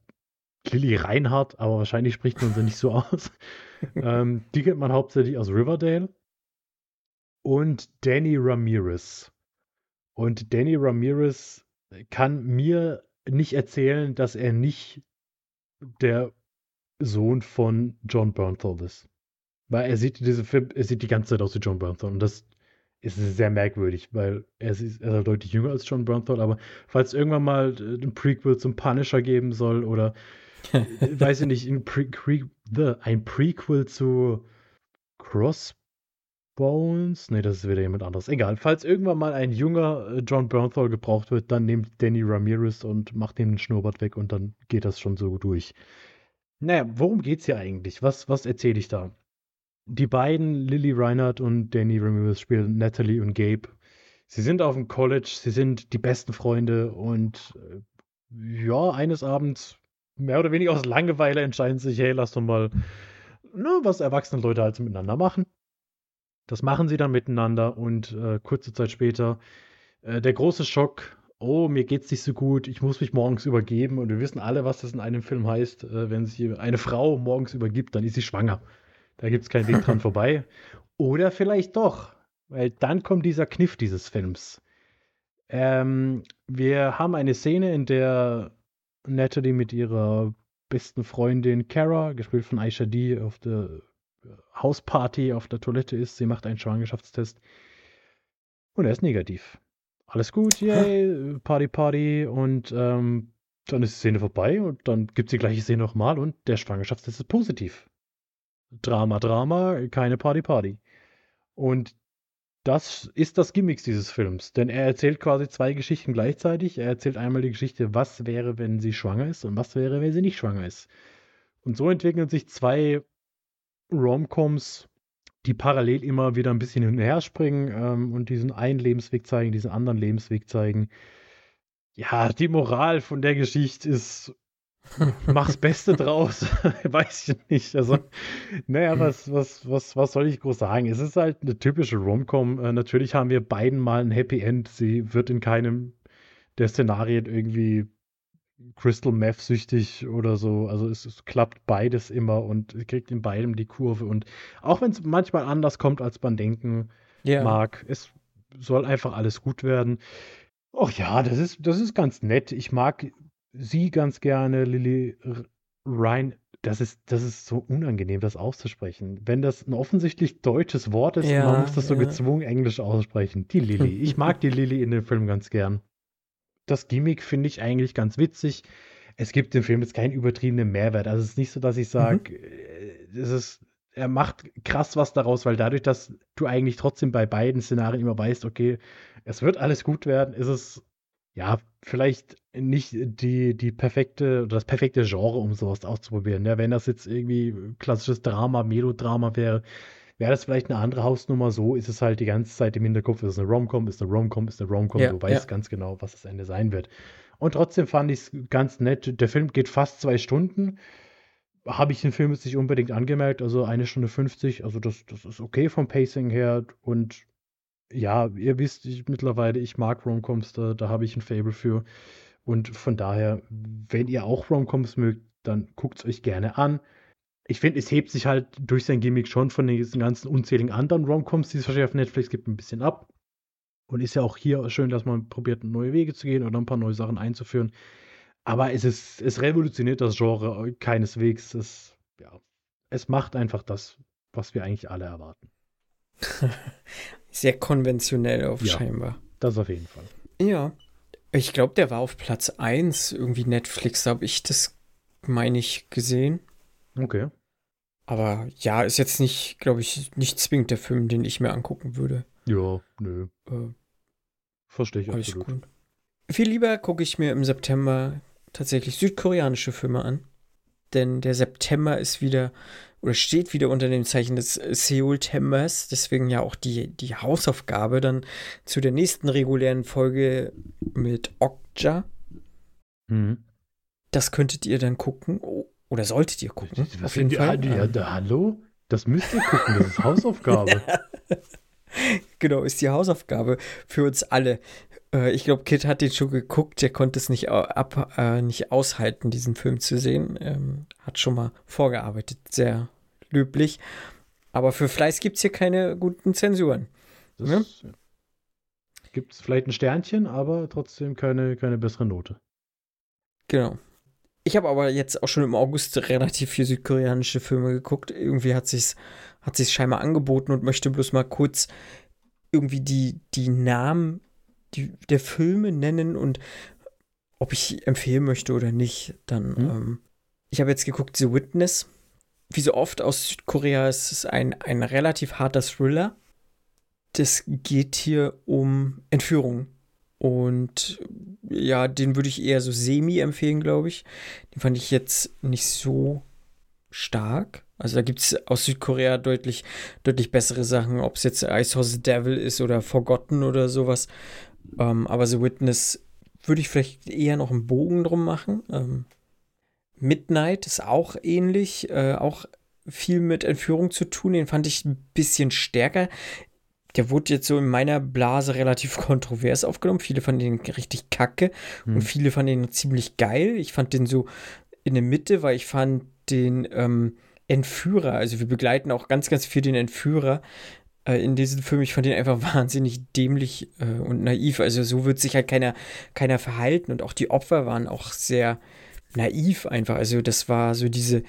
Lily Reinhardt, aber wahrscheinlich spricht man sie nicht so aus. ähm, die kennt man hauptsächlich aus Riverdale und Danny Ramirez. Und Danny Ramirez kann mir nicht erzählen, dass er nicht der Sohn von John Bernthal ist. Weil er sieht diese Film, er sieht die ganze Zeit aus wie John Bernthal und das ist sehr merkwürdig, weil er ist, er ist deutlich jünger als John Bernthal, aber falls irgendwann mal ein Prequel zum Punisher geben soll oder weiß ich nicht, ein, Pre ein Prequel zu Cross Bones? Nee, das ist wieder jemand anderes. Egal. Falls irgendwann mal ein junger äh, John Bernthal gebraucht wird, dann nehmt Danny Ramirez und macht ihm den Schnurrbart weg und dann geht das schon so durch. Naja, worum geht's hier eigentlich? Was, was erzähle ich da? Die beiden, Lily Reinhardt und Danny Ramirez, spielen Natalie und Gabe. Sie sind auf dem College, sie sind die besten Freunde und äh, ja, eines Abends, mehr oder weniger aus Langeweile, entscheiden sich, hey, lass doch mal, ne, was erwachsene Leute halt miteinander machen. Das machen sie dann miteinander und äh, kurze Zeit später äh, der große Schock. Oh, mir geht's nicht so gut, ich muss mich morgens übergeben. Und wir wissen alle, was das in einem Film heißt. Äh, wenn sich eine Frau morgens übergibt, dann ist sie schwanger. Da gibt es keinen Weg dran vorbei. Oder vielleicht doch, weil dann kommt dieser Kniff dieses Films. Ähm, wir haben eine Szene, in der Natalie mit ihrer besten Freundin Kara, gespielt von Aisha D, auf der Hausparty auf der Toilette ist. Sie macht einen Schwangerschaftstest und er ist negativ. Alles gut, yay, Party, Party und ähm, dann ist die Szene vorbei und dann gibt es die gleiche Szene nochmal und der Schwangerschaftstest ist positiv. Drama, Drama, keine Party, Party. Und das ist das Gimmick dieses Films, denn er erzählt quasi zwei Geschichten gleichzeitig. Er erzählt einmal die Geschichte, was wäre, wenn sie schwanger ist und was wäre, wenn sie nicht schwanger ist. Und so entwickeln sich zwei Romcoms, die parallel immer wieder ein bisschen hin und her springen ähm, und diesen einen Lebensweg zeigen, diesen anderen Lebensweg zeigen. Ja, die Moral von der Geschichte ist, mach's Beste draus. Weiß ich nicht. Also, naja, was, was, was, was soll ich groß sagen? Es ist halt eine typische Romcom. Äh, natürlich haben wir beiden mal ein Happy End. Sie wird in keinem der Szenarien irgendwie Crystal Meth süchtig oder so. Also es, es, klappt beides immer und kriegt in beidem die Kurve. Und auch wenn es manchmal anders kommt, als man denken ja. mag, es soll einfach alles gut werden. Ach ja, das ist, das ist ganz nett. Ich mag sie ganz gerne, Lily Ryan. Das ist, das ist so unangenehm, das auszusprechen. Wenn das ein offensichtlich deutsches Wort ist, ja, man muss das so gezwungen Englisch aussprechen. Die Lily. Ich mag die Lily in dem Film ganz gern. Das Gimmick finde ich eigentlich ganz witzig. Es gibt dem Film jetzt keinen übertriebenen Mehrwert. Also es ist nicht so, dass ich sage, mhm. Es ist er macht krass was daraus, weil dadurch, dass du eigentlich trotzdem bei beiden Szenarien immer weißt, okay, es wird alles gut werden, ist es ja vielleicht nicht die, die perfekte oder das perfekte Genre, um sowas auszuprobieren. Ja, wenn das jetzt irgendwie klassisches Drama, Melodrama wäre, wäre das vielleicht eine andere Hausnummer. So ist es halt die ganze Zeit im Hinterkopf, ist es eine Romcom, ist eine Romcom, ist eine Romcom, ja, du weißt ja. ganz genau, was das Ende sein wird. Und trotzdem fand ich es ganz nett. Der Film geht fast zwei Stunden habe ich den Film jetzt nicht unbedingt angemerkt, also eine Stunde 50, also das, das ist okay vom Pacing her und ja, ihr wisst ich, mittlerweile, ich mag Romcoms, da, da habe ich ein Fable für und von daher, wenn ihr auch Romcoms mögt, dann guckt es euch gerne an. Ich finde, es hebt sich halt durch sein Gimmick schon von den ganzen unzähligen anderen Romcoms, die es wahrscheinlich auf Netflix gibt, ein bisschen ab. Und ist ja auch hier schön, dass man probiert, neue Wege zu gehen oder ein paar neue Sachen einzuführen. Aber es ist, es revolutioniert das Genre keineswegs. Es, ja, es macht einfach das, was wir eigentlich alle erwarten. Sehr konventionell auf ja, scheinbar. Das auf jeden Fall. Ja. Ich glaube, der war auf Platz 1 irgendwie Netflix, habe ich das, meine ich, gesehen. Okay. Aber ja, ist jetzt nicht, glaube ich, nicht zwingend der Film, den ich mir angucken würde. Ja, nö. Äh, Verstehe ich absolut. Gut. Viel lieber gucke ich mir im September tatsächlich südkoreanische Filme an. Denn der September ist wieder oder steht wieder unter dem Zeichen des Seoul-Tembers. Deswegen ja auch die, die Hausaufgabe dann zu der nächsten regulären Folge mit Okja. Mhm. Das könntet ihr dann gucken. Oder solltet ihr gucken? Was auf jeden Fall. Ja, ja, hallo? Das müsst ihr gucken. Das ist Hausaufgabe. genau, ist die Hausaufgabe für uns alle. Äh, ich glaube, Kit hat den schon geguckt, der konnte es nicht, ab, äh, nicht aushalten, diesen Film zu sehen. Ähm, hat schon mal vorgearbeitet, sehr löblich. Aber für Fleiß gibt es hier keine guten Zensuren. Das ne? Gibt es vielleicht ein Sternchen, aber trotzdem keine, keine bessere Note. Genau. Ich habe aber jetzt auch schon im August relativ viel südkoreanische Filme geguckt. Irgendwie hat sich's, hat sich's scheinbar angeboten und möchte bloß mal kurz irgendwie die, die Namen die, der Filme nennen und ob ich empfehlen möchte oder nicht, dann. Mhm. Ähm, ich habe jetzt geguckt, The Witness. Wie so oft aus Südkorea ist es ein, ein relativ harter Thriller. Das geht hier um Entführung. Und ja, den würde ich eher so semi empfehlen, glaube ich. Den fand ich jetzt nicht so stark. Also da gibt es aus Südkorea deutlich, deutlich bessere Sachen, ob es jetzt Ice Horse Devil ist oder Forgotten oder sowas. Ähm, aber The Witness würde ich vielleicht eher noch einen Bogen drum machen. Ähm, Midnight ist auch ähnlich, äh, auch viel mit Entführung zu tun. Den fand ich ein bisschen stärker. Der wurde jetzt so in meiner Blase relativ kontrovers aufgenommen. Viele fanden den richtig kacke hm. und viele fanden den ziemlich geil. Ich fand den so in der Mitte, weil ich fand den ähm, Entführer, also wir begleiten auch ganz, ganz viel den Entführer, äh, in diesem Film. Ich fand ihn einfach wahnsinnig dämlich äh, und naiv. Also so wird sich halt keiner, keiner verhalten. Und auch die Opfer waren auch sehr naiv einfach. Also das war so diese,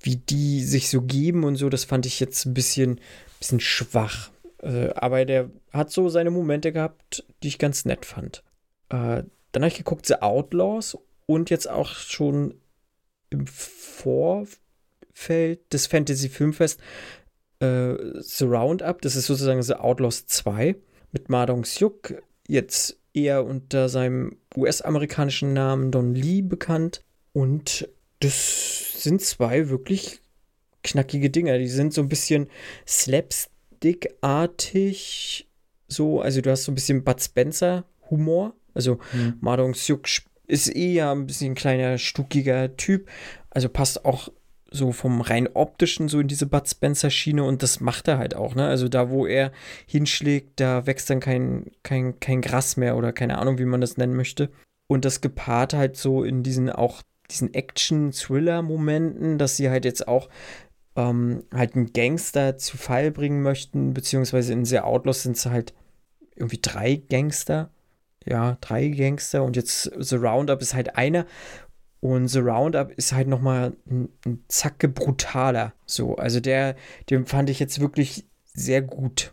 wie die sich so geben und so, das fand ich jetzt ein bisschen, bisschen schwach. Äh, aber der hat so seine Momente gehabt, die ich ganz nett fand. Äh, dann habe ich geguckt, The Outlaws und jetzt auch schon im Vorfeld des Fantasy Filmfest äh, The Roundup, das ist sozusagen The Outlaws 2 mit Ma Dong-seok, jetzt eher unter seinem US-amerikanischen Namen Don Lee bekannt. Und das sind zwei wirklich knackige Dinger. Die sind so ein bisschen slapstick-artig. So, also du hast so ein bisschen Bud Spencer-Humor. Also mhm. Ma Dong-seok ist eher ein bisschen ein kleiner, stuckiger Typ. Also passt auch so vom rein optischen so in diese Bud Spencer Schiene und das macht er halt auch, ne? Also da, wo er hinschlägt, da wächst dann kein, kein, kein Gras mehr oder keine Ahnung, wie man das nennen möchte. Und das gepaart halt so in diesen auch diesen Action-Thriller-Momenten, dass sie halt jetzt auch ähm, halt einen Gangster zu Fall bringen möchten, beziehungsweise in The Outlaws sind es halt irgendwie drei Gangster. Ja, drei Gangster und jetzt The Roundup ist halt einer. Und The Roundup ist halt nochmal ein, ein Zacke brutaler. So, also der, den fand ich jetzt wirklich sehr gut.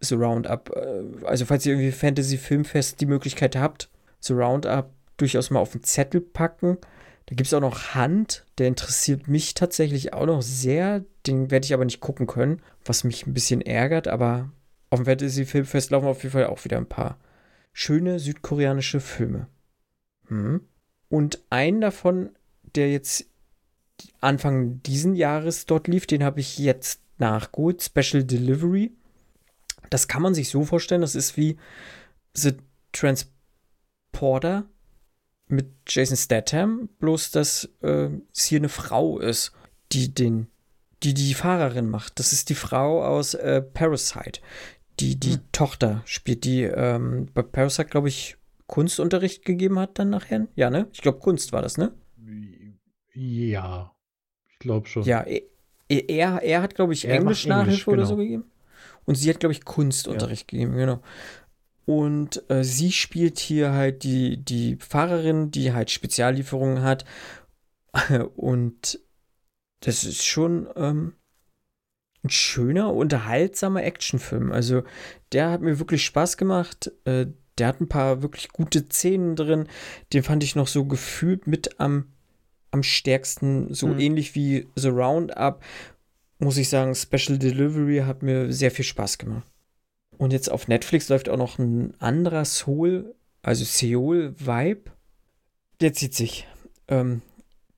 The Roundup. Äh, also, falls ihr irgendwie Fantasy-Filmfest die Möglichkeit habt, The Roundup durchaus mal auf den Zettel packen. Da gibt es auch noch Hand, der interessiert mich tatsächlich auch noch sehr. Den werde ich aber nicht gucken können, was mich ein bisschen ärgert, aber auf dem Fantasy-Filmfest laufen auf jeden Fall auch wieder ein paar schöne südkoreanische Filme. Hm. Und einen davon, der jetzt Anfang diesen Jahres dort lief, den habe ich jetzt nachgeholt, Special Delivery. Das kann man sich so vorstellen, das ist wie The Transporter mit Jason Statham, bloß dass äh, es hier eine Frau ist, die den, die die Fahrerin macht. Das ist die Frau aus äh, Parasite, die die hm. Tochter spielt, die ähm, bei Parasite, glaube ich, Kunstunterricht gegeben hat dann nachher. Ja, ne? Ich glaube, Kunst war das, ne? Ja, ich glaube schon. Ja, er, er, er hat, glaube ich, Englisch-Nachhilfe genau. oder so gegeben. Und sie hat, glaube ich, Kunstunterricht ja. gegeben, genau. Und äh, sie spielt hier halt die, die Fahrerin, die halt Speziallieferungen hat. Und das ist schon ähm, ein schöner, unterhaltsamer Actionfilm. Also der hat mir wirklich Spaß gemacht. Äh, der hat ein paar wirklich gute Szenen drin. Den fand ich noch so gefühlt mit am, am stärksten, so mhm. ähnlich wie The Roundup. Muss ich sagen, Special Delivery hat mir sehr viel Spaß gemacht. Und jetzt auf Netflix läuft auch noch ein anderer Soul, also Seoul-Vibe. Der zieht sich. Ähm,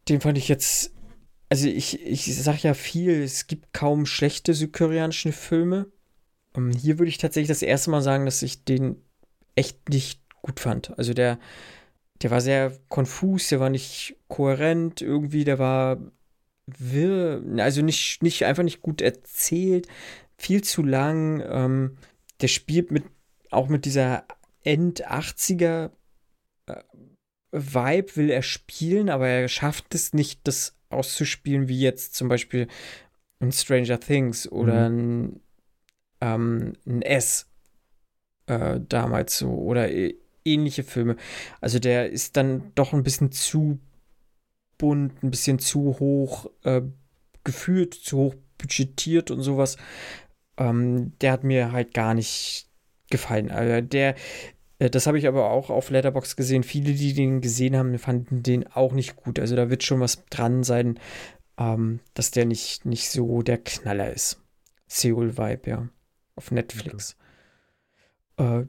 den fand ich jetzt. Also ich, ich sag ja viel, es gibt kaum schlechte südkoreanische Filme. Ähm, hier würde ich tatsächlich das erste Mal sagen, dass ich den echt nicht gut fand. Also der, der war sehr konfus, der war nicht kohärent irgendwie, der war wirr, also nicht, nicht einfach nicht gut erzählt, viel zu lang. Ähm, der spielt mit auch mit dieser End-80er äh, Vibe will er spielen, aber er schafft es nicht, das auszuspielen, wie jetzt zum Beispiel in Stranger Things oder mhm. ein, ähm, ein S äh, damals so oder ähnliche Filme. Also der ist dann doch ein bisschen zu bunt, ein bisschen zu hoch äh, geführt, zu hoch budgetiert und sowas ähm, der hat mir halt gar nicht gefallen. Also der, äh, das habe ich aber auch auf Letterbox gesehen. Viele, die den gesehen haben, fanden den auch nicht gut. Also da wird schon was dran sein, ähm, dass der nicht, nicht so der Knaller ist. Seoul Vibe, ja. Auf Netflix. Okay. Äh,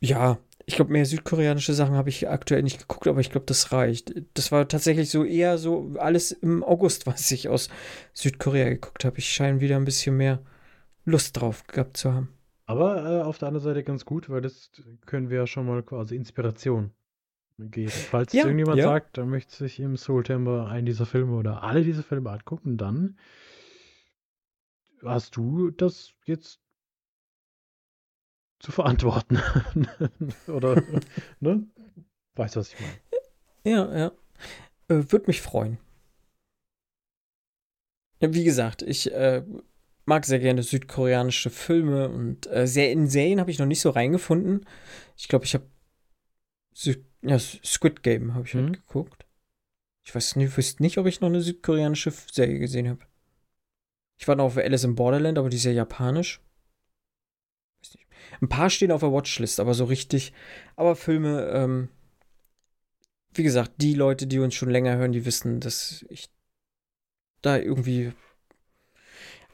ja, ich glaube, mehr südkoreanische Sachen habe ich aktuell nicht geguckt, aber ich glaube, das reicht. Das war tatsächlich so eher so alles im August, was ich aus Südkorea geguckt habe. Ich scheine wieder ein bisschen mehr Lust drauf gehabt zu haben. Aber äh, auf der anderen Seite ganz gut, weil das können wir ja schon mal quasi Inspiration geben. Falls ja, irgendjemand ja. sagt, er möchte sich im Soultember einen dieser Filme oder alle diese Filme angucken, dann hast du das jetzt zu verantworten. oder, ne? Weißt du, was ich meine? Ja, ja. Äh, Würde mich freuen. Wie gesagt, ich äh, mag sehr gerne südkoreanische Filme und äh, sehr in Serien habe ich noch nicht so reingefunden. Ich glaube, ich habe ja, Squid Game habe ich mhm. geguckt. Ich weiß nicht, wüsste nicht, ob ich noch eine südkoreanische Serie gesehen habe. Ich war noch auf Alice in Borderland, aber die ist ja japanisch. Ein paar stehen auf der Watchlist, aber so richtig. Aber Filme, ähm, wie gesagt, die Leute, die uns schon länger hören, die wissen, dass ich da irgendwie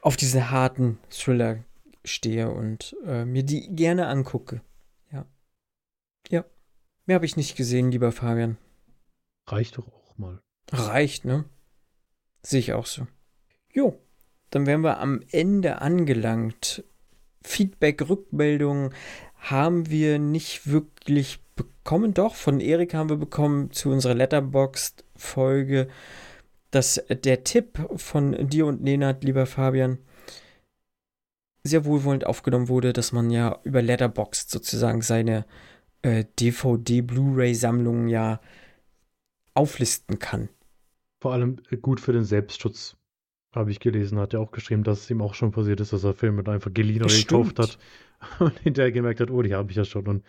auf diese harten Thriller stehe und äh, mir die gerne angucke. Ja. Ja. Mehr habe ich nicht gesehen, lieber Fabian. Reicht doch auch mal. Reicht, ne? Sehe ich auch so. Jo, dann wären wir am Ende angelangt. Feedback, Rückmeldungen haben wir nicht wirklich bekommen. Doch, von Erik haben wir bekommen zu unserer Letterboxd-Folge dass der Tipp von dir und Nenad, lieber Fabian, sehr wohlwollend aufgenommen wurde, dass man ja über Letterboxd sozusagen seine äh, DVD-Blu-ray-Sammlungen ja auflisten kann. Vor allem äh, gut für den Selbstschutz, habe ich gelesen. Hat er auch geschrieben, dass es ihm auch schon passiert ist, dass er Filme einfach geliehen oder gekauft hat und hinterher gemerkt hat, oh, die habe ich ja schon. Und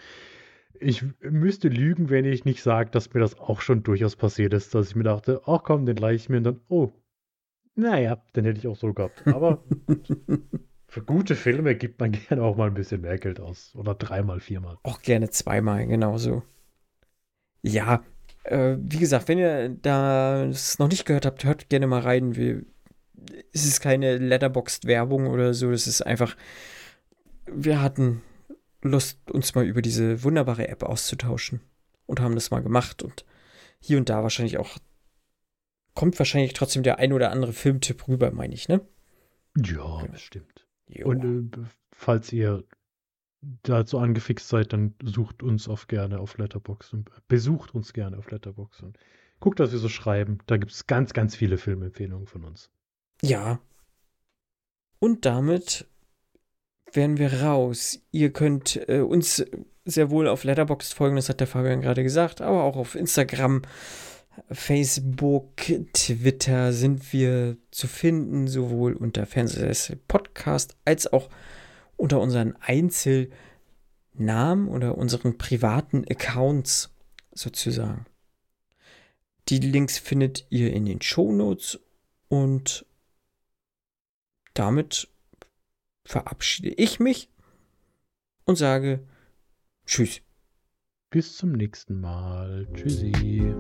ich müsste lügen, wenn ich nicht sage, dass mir das auch schon durchaus passiert ist, dass ich mir dachte, ach komm, den leih ich mir und dann, oh, naja, den hätte ich auch so gehabt. Aber für gute Filme gibt man gerne auch mal ein bisschen mehr Geld aus. Oder dreimal, viermal. Auch gerne zweimal, genauso. Ja, äh, wie gesagt, wenn ihr das noch nicht gehört habt, hört gerne mal rein. Wir, es ist keine Letterboxd-Werbung oder so. Es ist einfach, wir hatten Lust, uns mal über diese wunderbare App auszutauschen. Und haben das mal gemacht. Und hier und da wahrscheinlich auch, kommt wahrscheinlich trotzdem der ein oder andere Filmtipp rüber, meine ich, ne? Ja, das stimmt. Jo. Und äh, falls ihr dazu angefixt seid, dann sucht uns auf gerne auf Letterbox und besucht uns gerne auf Letterbox und guckt, was wir so schreiben. Da gibt es ganz, ganz viele Filmempfehlungen von uns. Ja. Und damit wären wir raus. Ihr könnt äh, uns sehr wohl auf Letterboxd folgen, das hat der Fabian gerade gesagt, aber auch auf Instagram, Facebook, Twitter sind wir zu finden, sowohl unter Fernsehsessel Podcast als auch unter unseren Einzelnamen oder unseren privaten Accounts sozusagen. Die Links findet ihr in den Show Notes und damit verabschiede ich mich und sage Tschüss. Bis zum nächsten Mal. Tschüssi.